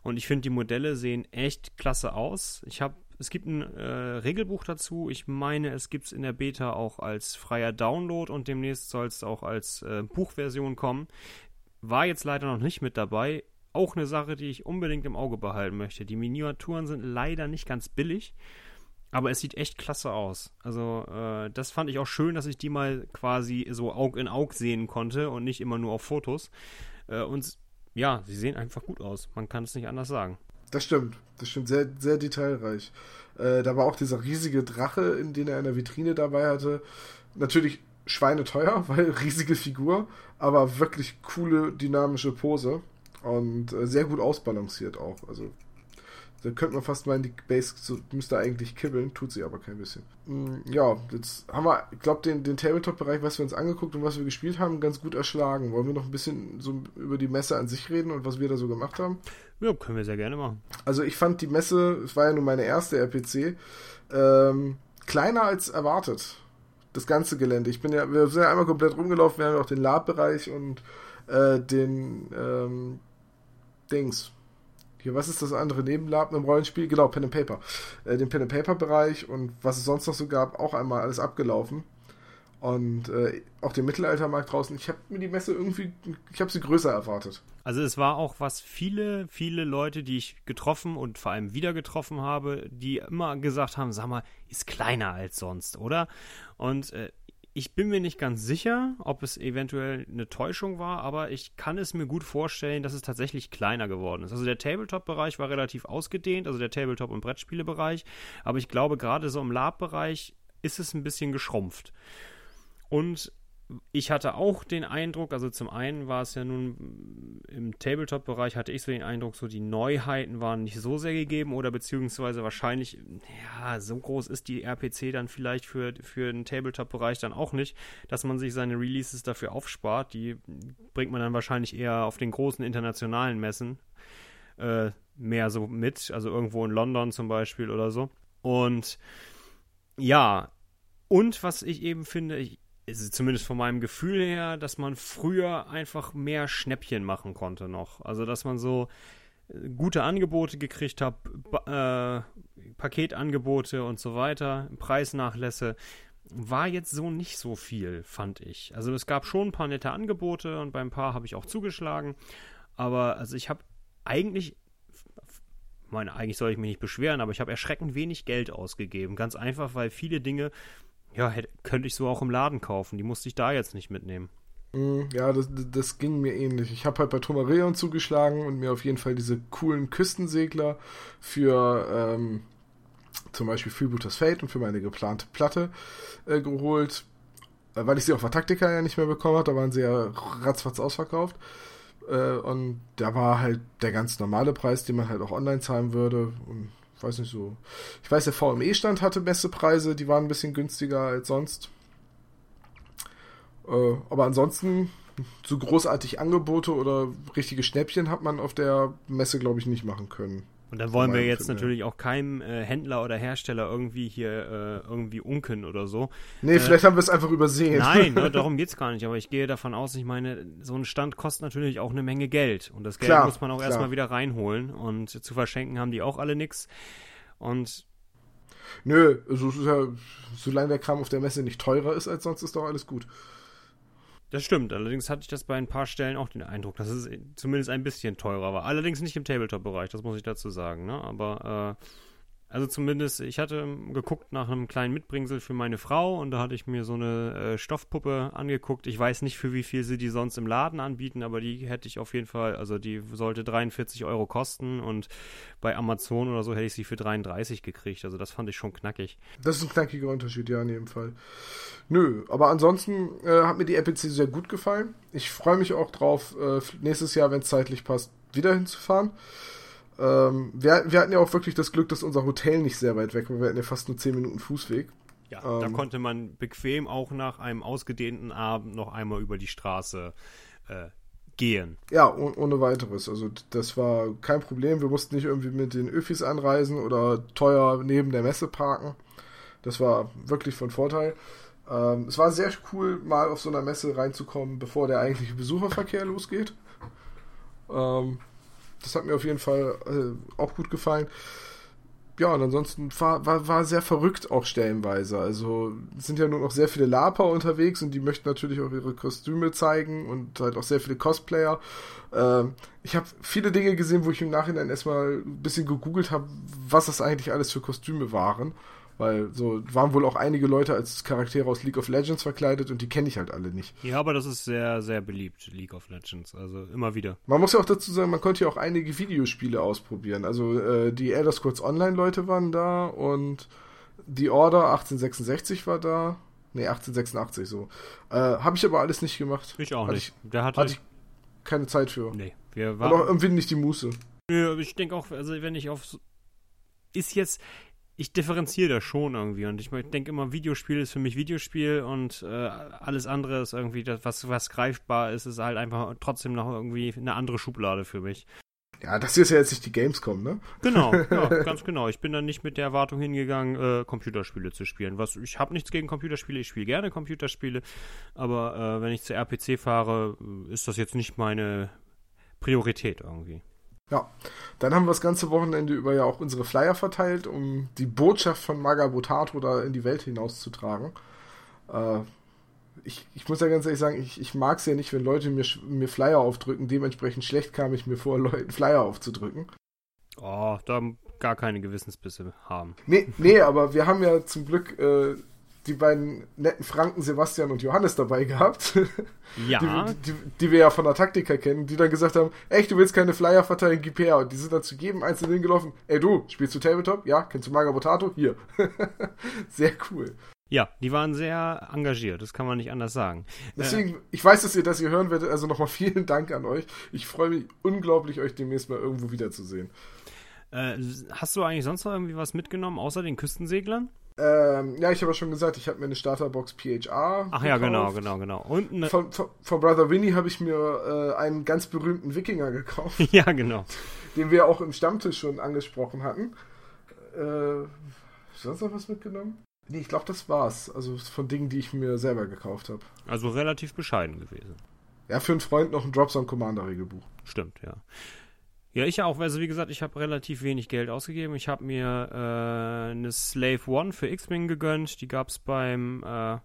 Und ich finde, die Modelle sehen echt klasse aus. Ich habe, es gibt ein äh, Regelbuch dazu. Ich meine, es gibt es in der Beta auch als freier Download und demnächst soll es auch als äh, Buchversion kommen. War jetzt leider noch nicht mit dabei. Auch eine Sache, die ich unbedingt im Auge behalten möchte. Die Miniaturen sind leider nicht ganz billig. Aber es sieht echt klasse aus. Also, äh, das fand ich auch schön, dass ich die mal quasi so Aug in Aug sehen konnte und nicht immer nur auf Fotos. Äh, und ja, sie sehen einfach gut aus. Man kann es nicht anders sagen. Das stimmt. Das stimmt. Sehr, sehr detailreich. Äh, da war auch dieser riesige Drache, in den er in der Vitrine dabei hatte. Natürlich schweineteuer, [laughs] weil riesige Figur, aber wirklich coole, dynamische Pose. Und äh, sehr gut ausbalanciert auch. Also da könnte man fast meinen, die Base müsste eigentlich kibbeln, tut sie aber kein bisschen. Mm, ja, jetzt haben wir, ich glaube, den, den Tabletop-Bereich, was wir uns angeguckt und was wir gespielt haben, ganz gut erschlagen. Wollen wir noch ein bisschen so über die Messe an sich reden und was wir da so gemacht haben? Ja, können wir sehr gerne machen. Also ich fand die Messe, es war ja nur meine erste RPC, ähm, kleiner als erwartet. Das ganze Gelände. Ich bin ja, wir sind ja einmal komplett rumgelaufen, wir haben ja auch den Lab-Bereich und äh, den ähm, Dings hier, was ist das andere Nebenlab im Rollenspiel? Genau, Pen and Paper. Äh, den Pen and Paper Bereich und was es sonst noch so gab, auch einmal alles abgelaufen. Und äh, auch den Mittelaltermarkt draußen. Ich habe mir die Messe irgendwie, ich habe sie größer erwartet. Also es war auch was viele, viele Leute, die ich getroffen und vor allem wieder getroffen habe, die immer gesagt haben, sag mal, ist kleiner als sonst, oder? Und äh, ich bin mir nicht ganz sicher, ob es eventuell eine Täuschung war, aber ich kann es mir gut vorstellen, dass es tatsächlich kleiner geworden ist. Also der Tabletop-Bereich war relativ ausgedehnt, also der Tabletop- und Brettspiele-Bereich, aber ich glaube, gerade so im Lab-Bereich ist es ein bisschen geschrumpft. Und ich hatte auch den Eindruck, also zum einen war es ja nun im Tabletop-Bereich, hatte ich so den Eindruck, so die Neuheiten waren nicht so sehr gegeben oder beziehungsweise wahrscheinlich, ja, so groß ist die RPC dann vielleicht für, für den Tabletop-Bereich dann auch nicht, dass man sich seine Releases dafür aufspart. Die bringt man dann wahrscheinlich eher auf den großen internationalen Messen äh, mehr so mit, also irgendwo in London zum Beispiel oder so. Und ja, und was ich eben finde, ich, ist zumindest von meinem Gefühl her, dass man früher einfach mehr Schnäppchen machen konnte noch. Also dass man so äh, gute Angebote gekriegt hat, äh, Paketangebote und so weiter, Preisnachlässe. War jetzt so nicht so viel, fand ich. Also es gab schon ein paar nette Angebote und beim paar habe ich auch zugeschlagen. Aber also ich habe eigentlich meine, eigentlich soll ich mich nicht beschweren, aber ich habe erschreckend wenig Geld ausgegeben. Ganz einfach, weil viele Dinge ja, hätte, könnte ich so auch im Laden kaufen. Die musste ich da jetzt nicht mitnehmen. Mm, ja, das, das ging mir ähnlich. Ich habe halt bei Tomareon zugeschlagen und mir auf jeden Fall diese coolen Küstensegler für ähm, zum Beispiel Freebooters Fate und für meine geplante Platte äh, geholt, äh, weil ich sie auf der Taktika ja nicht mehr bekommen habe. Da waren sie ja ratzfatz ausverkauft. Äh, und da war halt der ganz normale Preis, den man halt auch online zahlen würde. Und weiß nicht so. Ich weiß, der VME-Stand hatte Messepreise, die waren ein bisschen günstiger als sonst. Äh, aber ansonsten, so großartig Angebote oder richtige Schnäppchen hat man auf der Messe, glaube ich, nicht machen können. Und dann wollen wir jetzt Film, natürlich ja. auch keinem äh, Händler oder Hersteller irgendwie hier äh, irgendwie unken oder so. Nee, äh, vielleicht haben wir es einfach übersehen. Nein, ne, [laughs] darum geht es gar nicht. Aber ich gehe davon aus, ich meine, so ein Stand kostet natürlich auch eine Menge Geld. Und das Geld klar, muss man auch erstmal wieder reinholen. Und zu verschenken haben die auch alle nichts. Und Nö, also, ja, solange der Kram auf der Messe nicht teurer ist als sonst, ist doch alles gut. Das stimmt. Allerdings hatte ich das bei ein paar Stellen auch den Eindruck, dass es zumindest ein bisschen teurer war. Allerdings nicht im Tabletop-Bereich, das muss ich dazu sagen. Ne? Aber äh, also zumindest, ich hatte geguckt nach einem kleinen Mitbringsel für meine Frau und da hatte ich mir so eine äh, Stoffpuppe angeguckt. Ich weiß nicht, für wie viel sie die sonst im Laden anbieten, aber die hätte ich auf jeden Fall, also die sollte 43 Euro kosten und bei Amazon oder so hätte ich sie für 33 gekriegt. Also das fand ich schon knackig. Das ist ein knackiger Unterschied, ja, in jedem Fall. Nö, aber ansonsten äh, hat mir die RPC sehr gut gefallen. Ich freue mich auch drauf, äh, nächstes Jahr, wenn es zeitlich passt, wieder hinzufahren. Ähm, wir, wir, hatten ja auch wirklich das Glück, dass unser Hotel nicht sehr weit weg war. Wir hatten ja fast nur 10 Minuten Fußweg. Ja, ähm, da konnte man bequem auch nach einem ausgedehnten Abend noch einmal über die Straße äh, gehen. Ja, oh, ohne weiteres. Also das war kein Problem. Wir mussten nicht irgendwie mit den Öffis anreisen oder teuer neben der Messe parken. Das war wirklich von Vorteil. Ähm, es war sehr cool, mal auf so einer Messe reinzukommen, bevor der eigentliche Besucherverkehr losgeht. Ähm, das hat mir auf jeden Fall äh, auch gut gefallen. Ja, und ansonsten war, war, war sehr verrückt auch stellenweise. Also sind ja nur noch sehr viele Laper unterwegs und die möchten natürlich auch ihre Kostüme zeigen und halt auch sehr viele Cosplayer. Ähm, ich habe viele Dinge gesehen, wo ich im Nachhinein erstmal ein bisschen gegoogelt habe, was das eigentlich alles für Kostüme waren. Weil so waren wohl auch einige Leute als Charaktere aus League of Legends verkleidet und die kenne ich halt alle nicht. Ja, aber das ist sehr, sehr beliebt, League of Legends. Also immer wieder. Man muss ja auch dazu sagen, man konnte ja auch einige Videospiele ausprobieren. Also äh, die Elder Scrolls Online-Leute waren da und die Order 1866 war da. Ne, 1886 so. Äh, Habe ich aber alles nicht gemacht. Ich auch hatte nicht. Ich, Der hatte, hatte ich keine Zeit für. Nee, wir waren. Aber irgendwie nicht die Muße. Nö, ich denke auch, also wenn ich auf. Ist jetzt ich differenziere das schon irgendwie und ich denke immer, Videospiel ist für mich Videospiel und äh, alles andere ist irgendwie das, was, was greifbar ist, ist halt einfach trotzdem noch irgendwie eine andere Schublade für mich. Ja, das ist ja jetzt nicht die Gamescom, ne? Genau, [laughs] ja, ganz genau. Ich bin dann nicht mit der Erwartung hingegangen, äh, Computerspiele zu spielen. Was, ich habe nichts gegen Computerspiele, ich spiele gerne Computerspiele, aber äh, wenn ich zur RPC fahre, ist das jetzt nicht meine Priorität irgendwie. Ja, dann haben wir das ganze Wochenende über ja auch unsere Flyer verteilt, um die Botschaft von Magabotato da in die Welt hinauszutragen. Äh, ich, ich muss ja ganz ehrlich sagen, ich, ich mag es ja nicht, wenn Leute mir, mir Flyer aufdrücken. Dementsprechend schlecht kam ich mir vor, [laughs] Leuten Flyer aufzudrücken. Oh, da gar keine Gewissensbisse haben. Nee, nee, aber wir haben ja zum Glück äh, die beiden netten Franken Sebastian und Johannes dabei gehabt. Ja. Die, die, die, wir ja von der Taktiker kennen, die dann gesagt haben, echt, du willst keine Flyer verteilen, gib her. Und die sind dann zu jedem Einzelnen hingelaufen, ey du, spielst du Tabletop? Ja, kennst du Magabotato? Hier. [laughs] Sehr cool. Ja, die waren sehr engagiert, das kann man nicht anders sagen. Deswegen, äh, ich weiß, dass ihr das hier hören werdet, also nochmal [laughs] vielen Dank an euch. Ich freue mich unglaublich, euch demnächst mal irgendwo wiederzusehen. Äh, hast du eigentlich sonst noch irgendwie was mitgenommen, außer den Küstenseglern? Ähm, ja, ich habe ja schon gesagt, ich habe mir eine Starterbox PHR. Ach ja, genau, genau, genau. Und eine von, von, von, Brother Winnie habe ich mir äh, einen ganz berühmten Wikinger gekauft. [laughs] ja, genau. Den wir auch im Stammtisch schon angesprochen hatten. Äh, sonst noch was mitgenommen? Nee, ich glaube, das war's. Also von Dingen, die ich mir selber gekauft habe. Also relativ bescheiden gewesen. Ja, für einen Freund noch ein Drops on Commander Regelbuch. Stimmt, ja. Ja, ich auch. Also wie gesagt, ich habe relativ wenig Geld ausgegeben. Ich habe mir äh, eine Slave One für X-Wing gegönnt. Die gab es beim äh,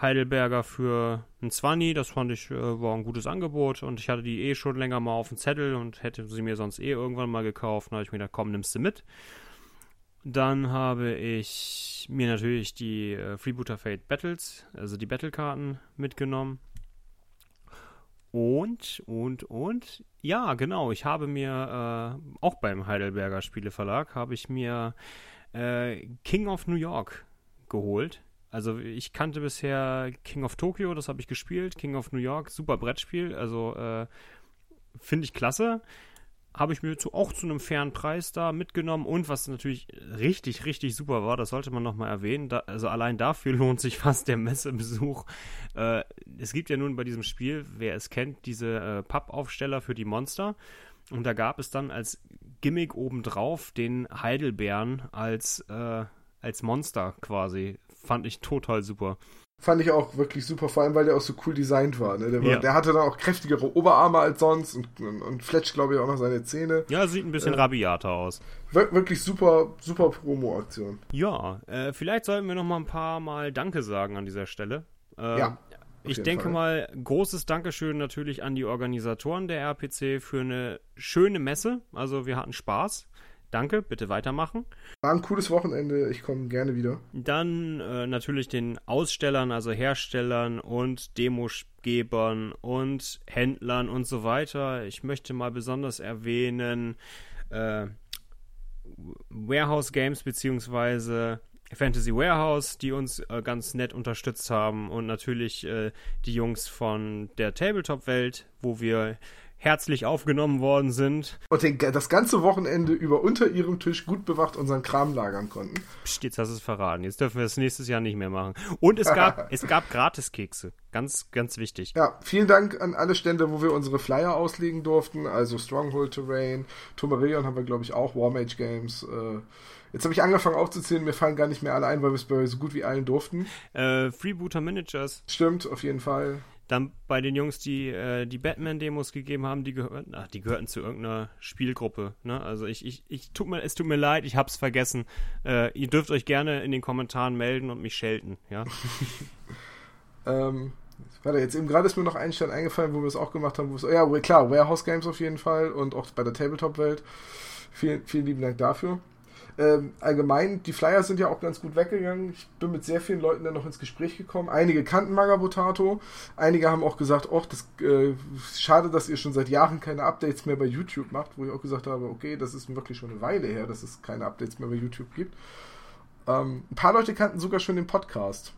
Heidelberger für ein 20. Das fand ich äh, war ein gutes Angebot und ich hatte die eh schon länger mal auf dem Zettel und hätte sie mir sonst eh irgendwann mal gekauft. Dann habe ich mir gedacht, komm, nimmst du mit. Dann habe ich mir natürlich die äh, Freebooter Fate Battles, also die Battlekarten mitgenommen. Und, und, und, ja, genau, ich habe mir, äh, auch beim Heidelberger Spieleverlag, habe ich mir äh, King of New York geholt. Also ich kannte bisher King of Tokyo, das habe ich gespielt. King of New York, super Brettspiel, also äh, finde ich klasse habe ich mir zu, auch zu einem fairen Preis da mitgenommen und was natürlich richtig, richtig super war, das sollte man nochmal erwähnen, da, also allein dafür [laughs] lohnt sich fast der Messebesuch. Äh, es gibt ja nun bei diesem Spiel, wer es kennt, diese äh, Pappaufsteller für die Monster und da gab es dann als Gimmick obendrauf den Heidelbeeren als, äh, als Monster quasi. Fand ich total super. Fand ich auch wirklich super, vor allem weil der auch so cool designt war. Ne? Der, war, ja. der hatte dann auch kräftigere Oberarme als sonst und, und, und fletscht, glaube ich, auch noch seine Zähne. Ja, sieht ein bisschen äh, rabiater aus. Wirklich super, super Promo-Aktion. Ja, äh, vielleicht sollten wir noch mal ein paar Mal Danke sagen an dieser Stelle. Äh, ja. Ich denke Fall. mal, großes Dankeschön natürlich an die Organisatoren der RPC für eine schöne Messe. Also wir hatten Spaß. Danke, bitte weitermachen. War ein cooles Wochenende, ich komme gerne wieder. Dann äh, natürlich den Ausstellern, also Herstellern und Demogebern und Händlern und so weiter. Ich möchte mal besonders erwähnen äh, Warehouse Games beziehungsweise Fantasy Warehouse, die uns äh, ganz nett unterstützt haben und natürlich äh, die Jungs von der Tabletop-Welt, wo wir herzlich aufgenommen worden sind. Und den, das ganze Wochenende über unter ihrem Tisch gut bewacht unseren Kram lagern konnten. Psst, jetzt hast du es verraten. Jetzt dürfen wir das nächstes Jahr nicht mehr machen. Und es gab, [laughs] es gab Gratiskekse. Ganz, ganz wichtig. Ja, vielen Dank an alle Stände, wo wir unsere Flyer auslegen durften. Also Stronghold Terrain, Tomarion haben wir, glaube ich, auch, Warmage Games. Äh, jetzt habe ich angefangen aufzuzählen, mir fallen gar nicht mehr alle ein, weil wir es bei so gut wie allen durften. Äh, Freebooter Managers. Stimmt, auf jeden Fall. Dann bei den Jungs, die äh, die Batman-Demos gegeben haben, die gehörten, ach, die gehörten zu irgendeiner Spielgruppe. Ne? Also ich, ich, ich tut mir, es tut mir leid, ich hab's vergessen. Äh, ihr dürft euch gerne in den Kommentaren melden und mich schelten, ja. [laughs] ähm, warte, jetzt eben gerade ist mir noch ein Stand eingefallen, wo wir es auch gemacht haben. ja, klar, Warehouse Games auf jeden Fall und auch bei der Tabletop-Welt. Vielen, vielen lieben Dank dafür. Ähm, allgemein, die Flyer sind ja auch ganz gut weggegangen. Ich bin mit sehr vielen Leuten dann noch ins Gespräch gekommen. Einige kannten Magabotato. Einige haben auch gesagt, ach, das äh, schade, dass ihr schon seit Jahren keine Updates mehr bei YouTube macht, wo ich auch gesagt habe, okay, das ist wirklich schon eine Weile her, dass es keine Updates mehr bei YouTube gibt. Ähm, ein paar Leute kannten sogar schon den Podcast.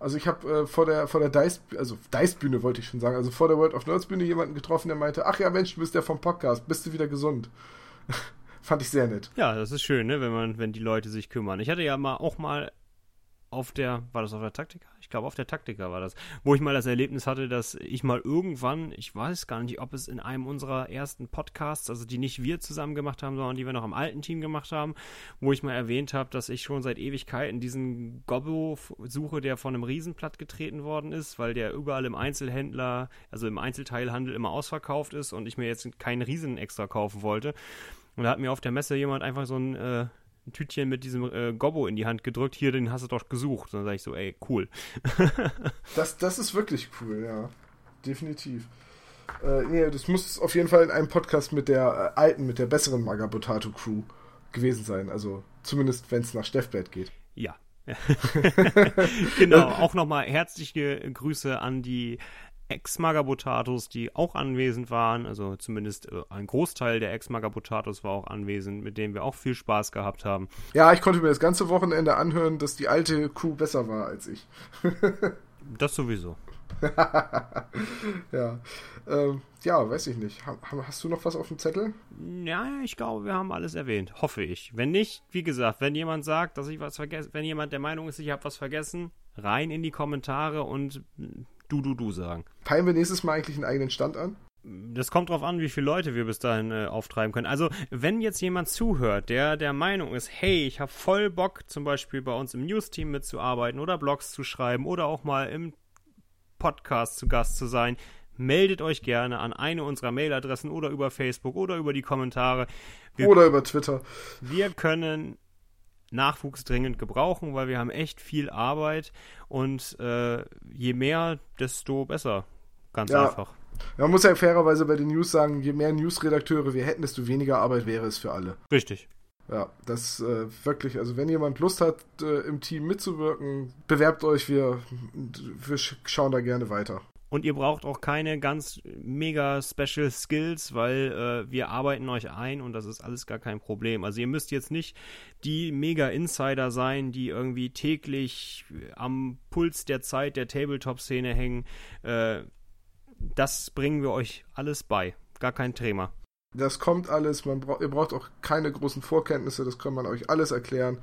Also ich habe äh, vor der vor der Dice also Dice Bühne wollte ich schon sagen, also vor der World of Nerds Bühne jemanden getroffen, der meinte, ach ja Mensch, du bist der vom Podcast, bist du wieder gesund? [laughs] Fand ich sehr nett. Ja, das ist schön, ne, wenn man, wenn die Leute sich kümmern. Ich hatte ja mal auch mal auf der, war das auf der Taktika? Ich glaube, auf der Taktika war das, wo ich mal das Erlebnis hatte, dass ich mal irgendwann, ich weiß gar nicht, ob es in einem unserer ersten Podcasts, also die nicht wir zusammen gemacht haben, sondern die wir noch im alten Team gemacht haben, wo ich mal erwähnt habe, dass ich schon seit Ewigkeiten diesen Gobbo suche, der von einem Riesenplatt getreten worden ist, weil der überall im Einzelhändler, also im Einzelteilhandel immer ausverkauft ist und ich mir jetzt keinen Riesen extra kaufen wollte. Und da hat mir auf der Messe jemand einfach so ein, äh, ein Tütchen mit diesem äh, Gobbo in die Hand gedrückt. Hier, den hast du doch gesucht. Und dann sage ich so, ey, cool. [laughs] das, das ist wirklich cool, ja. Definitiv. Äh, nee, das muss auf jeden Fall in einem Podcast mit der äh, alten, mit der besseren Magabotato Crew gewesen sein. Also zumindest, wenn es nach Steffblatt geht. Ja, [laughs] [laughs] genau, auch nochmal herzliche Grüße an die Ex-Magabotatos, die auch anwesend waren. Also zumindest äh, ein Großteil der Ex-Magabotatos war auch anwesend, mit denen wir auch viel Spaß gehabt haben. Ja, ich konnte mir das ganze Wochenende anhören, dass die alte Kuh besser war als ich. [laughs] das sowieso. ja. Ähm, ja, weiß ich nicht. Hast du noch was auf dem Zettel? Ja, ich glaube, wir haben alles erwähnt. Hoffe ich. Wenn nicht, wie gesagt, wenn jemand sagt, dass ich was vergessen, wenn jemand der Meinung ist, ich habe was vergessen, rein in die Kommentare und du, du, du sagen. Peilen wir nächstes Mal eigentlich einen eigenen Stand an? Das kommt drauf an, wie viele Leute wir bis dahin äh, auftreiben können. Also, wenn jetzt jemand zuhört, der der Meinung ist, hey, ich habe voll Bock, zum Beispiel bei uns im News-Team mitzuarbeiten oder Blogs zu schreiben oder auch mal im Podcast zu Gast zu sein, meldet euch gerne an eine unserer Mailadressen oder über Facebook oder über die Kommentare. Wir, oder über Twitter. Wir können Nachwuchs dringend gebrauchen, weil wir haben echt viel Arbeit und äh, je mehr, desto besser. Ganz ja. einfach. Man muss ja fairerweise bei den News sagen, je mehr Newsredakteure wir hätten, desto weniger Arbeit wäre es für alle. Richtig. Ja, das äh, wirklich, also wenn jemand Lust hat, äh, im Team mitzuwirken, bewerbt euch, wir, wir schauen da gerne weiter. Und ihr braucht auch keine ganz mega Special Skills, weil äh, wir arbeiten euch ein und das ist alles gar kein Problem. Also ihr müsst jetzt nicht die mega Insider sein, die irgendwie täglich am Puls der Zeit der Tabletop-Szene hängen. Äh, das bringen wir euch alles bei. Gar kein Thema. Das kommt alles, man bra ihr braucht auch keine großen Vorkenntnisse, das kann man euch alles erklären.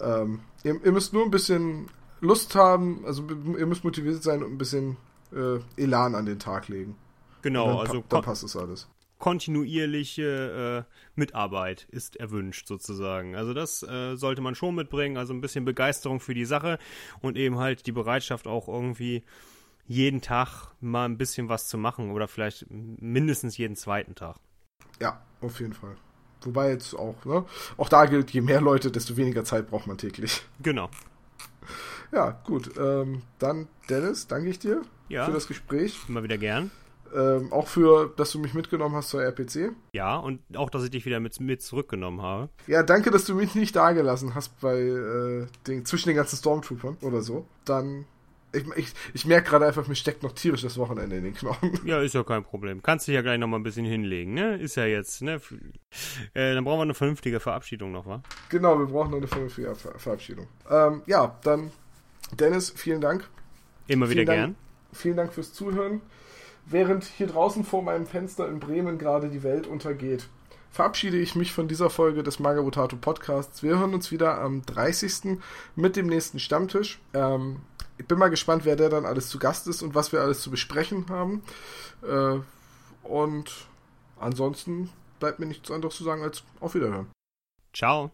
Ähm, ihr, ihr müsst nur ein bisschen Lust haben, also ihr müsst motiviert sein und ein bisschen äh, Elan an den Tag legen. Genau, dann, also dann passt es alles. Kontinuierliche äh, Mitarbeit ist erwünscht sozusagen. Also das äh, sollte man schon mitbringen, also ein bisschen Begeisterung für die Sache und eben halt die Bereitschaft auch irgendwie jeden Tag mal ein bisschen was zu machen oder vielleicht mindestens jeden zweiten Tag. Ja, auf jeden Fall. Wobei jetzt auch, ne? Auch da gilt, je mehr Leute, desto weniger Zeit braucht man täglich. Genau. Ja, gut. Ähm, dann, Dennis, danke ich dir ja, für das Gespräch. Immer wieder gern. Ähm, auch für, dass du mich mitgenommen hast zur RPC. Ja, und auch, dass ich dich wieder mit, mit zurückgenommen habe. Ja, danke, dass du mich nicht dagelassen hast bei äh, den, zwischen den ganzen Stormtroopern oder so. Dann, ich, ich, ich merke gerade einfach, mir steckt noch tierisch das Wochenende in den Knochen. [laughs] Ja, ist ja kein Problem. Kannst dich ja gleich nochmal ein bisschen hinlegen, ne? Ist ja jetzt, ne? Äh, dann brauchen wir eine vernünftige Verabschiedung noch, wa? Genau, wir brauchen noch eine vernünftige Ver Verabschiedung. Ähm, ja, dann, Dennis, vielen Dank. Immer wieder vielen gern. Dank Vielen Dank fürs Zuhören. Während hier draußen vor meinem Fenster in Bremen gerade die Welt untergeht, verabschiede ich mich von dieser Folge des Magabotato Podcasts. Wir hören uns wieder am 30. mit dem nächsten Stammtisch. Ähm, ich bin mal gespannt, wer der dann alles zu Gast ist und was wir alles zu besprechen haben. Äh, und ansonsten bleibt mir nichts anderes zu sagen als auf Wiederhören. Ciao.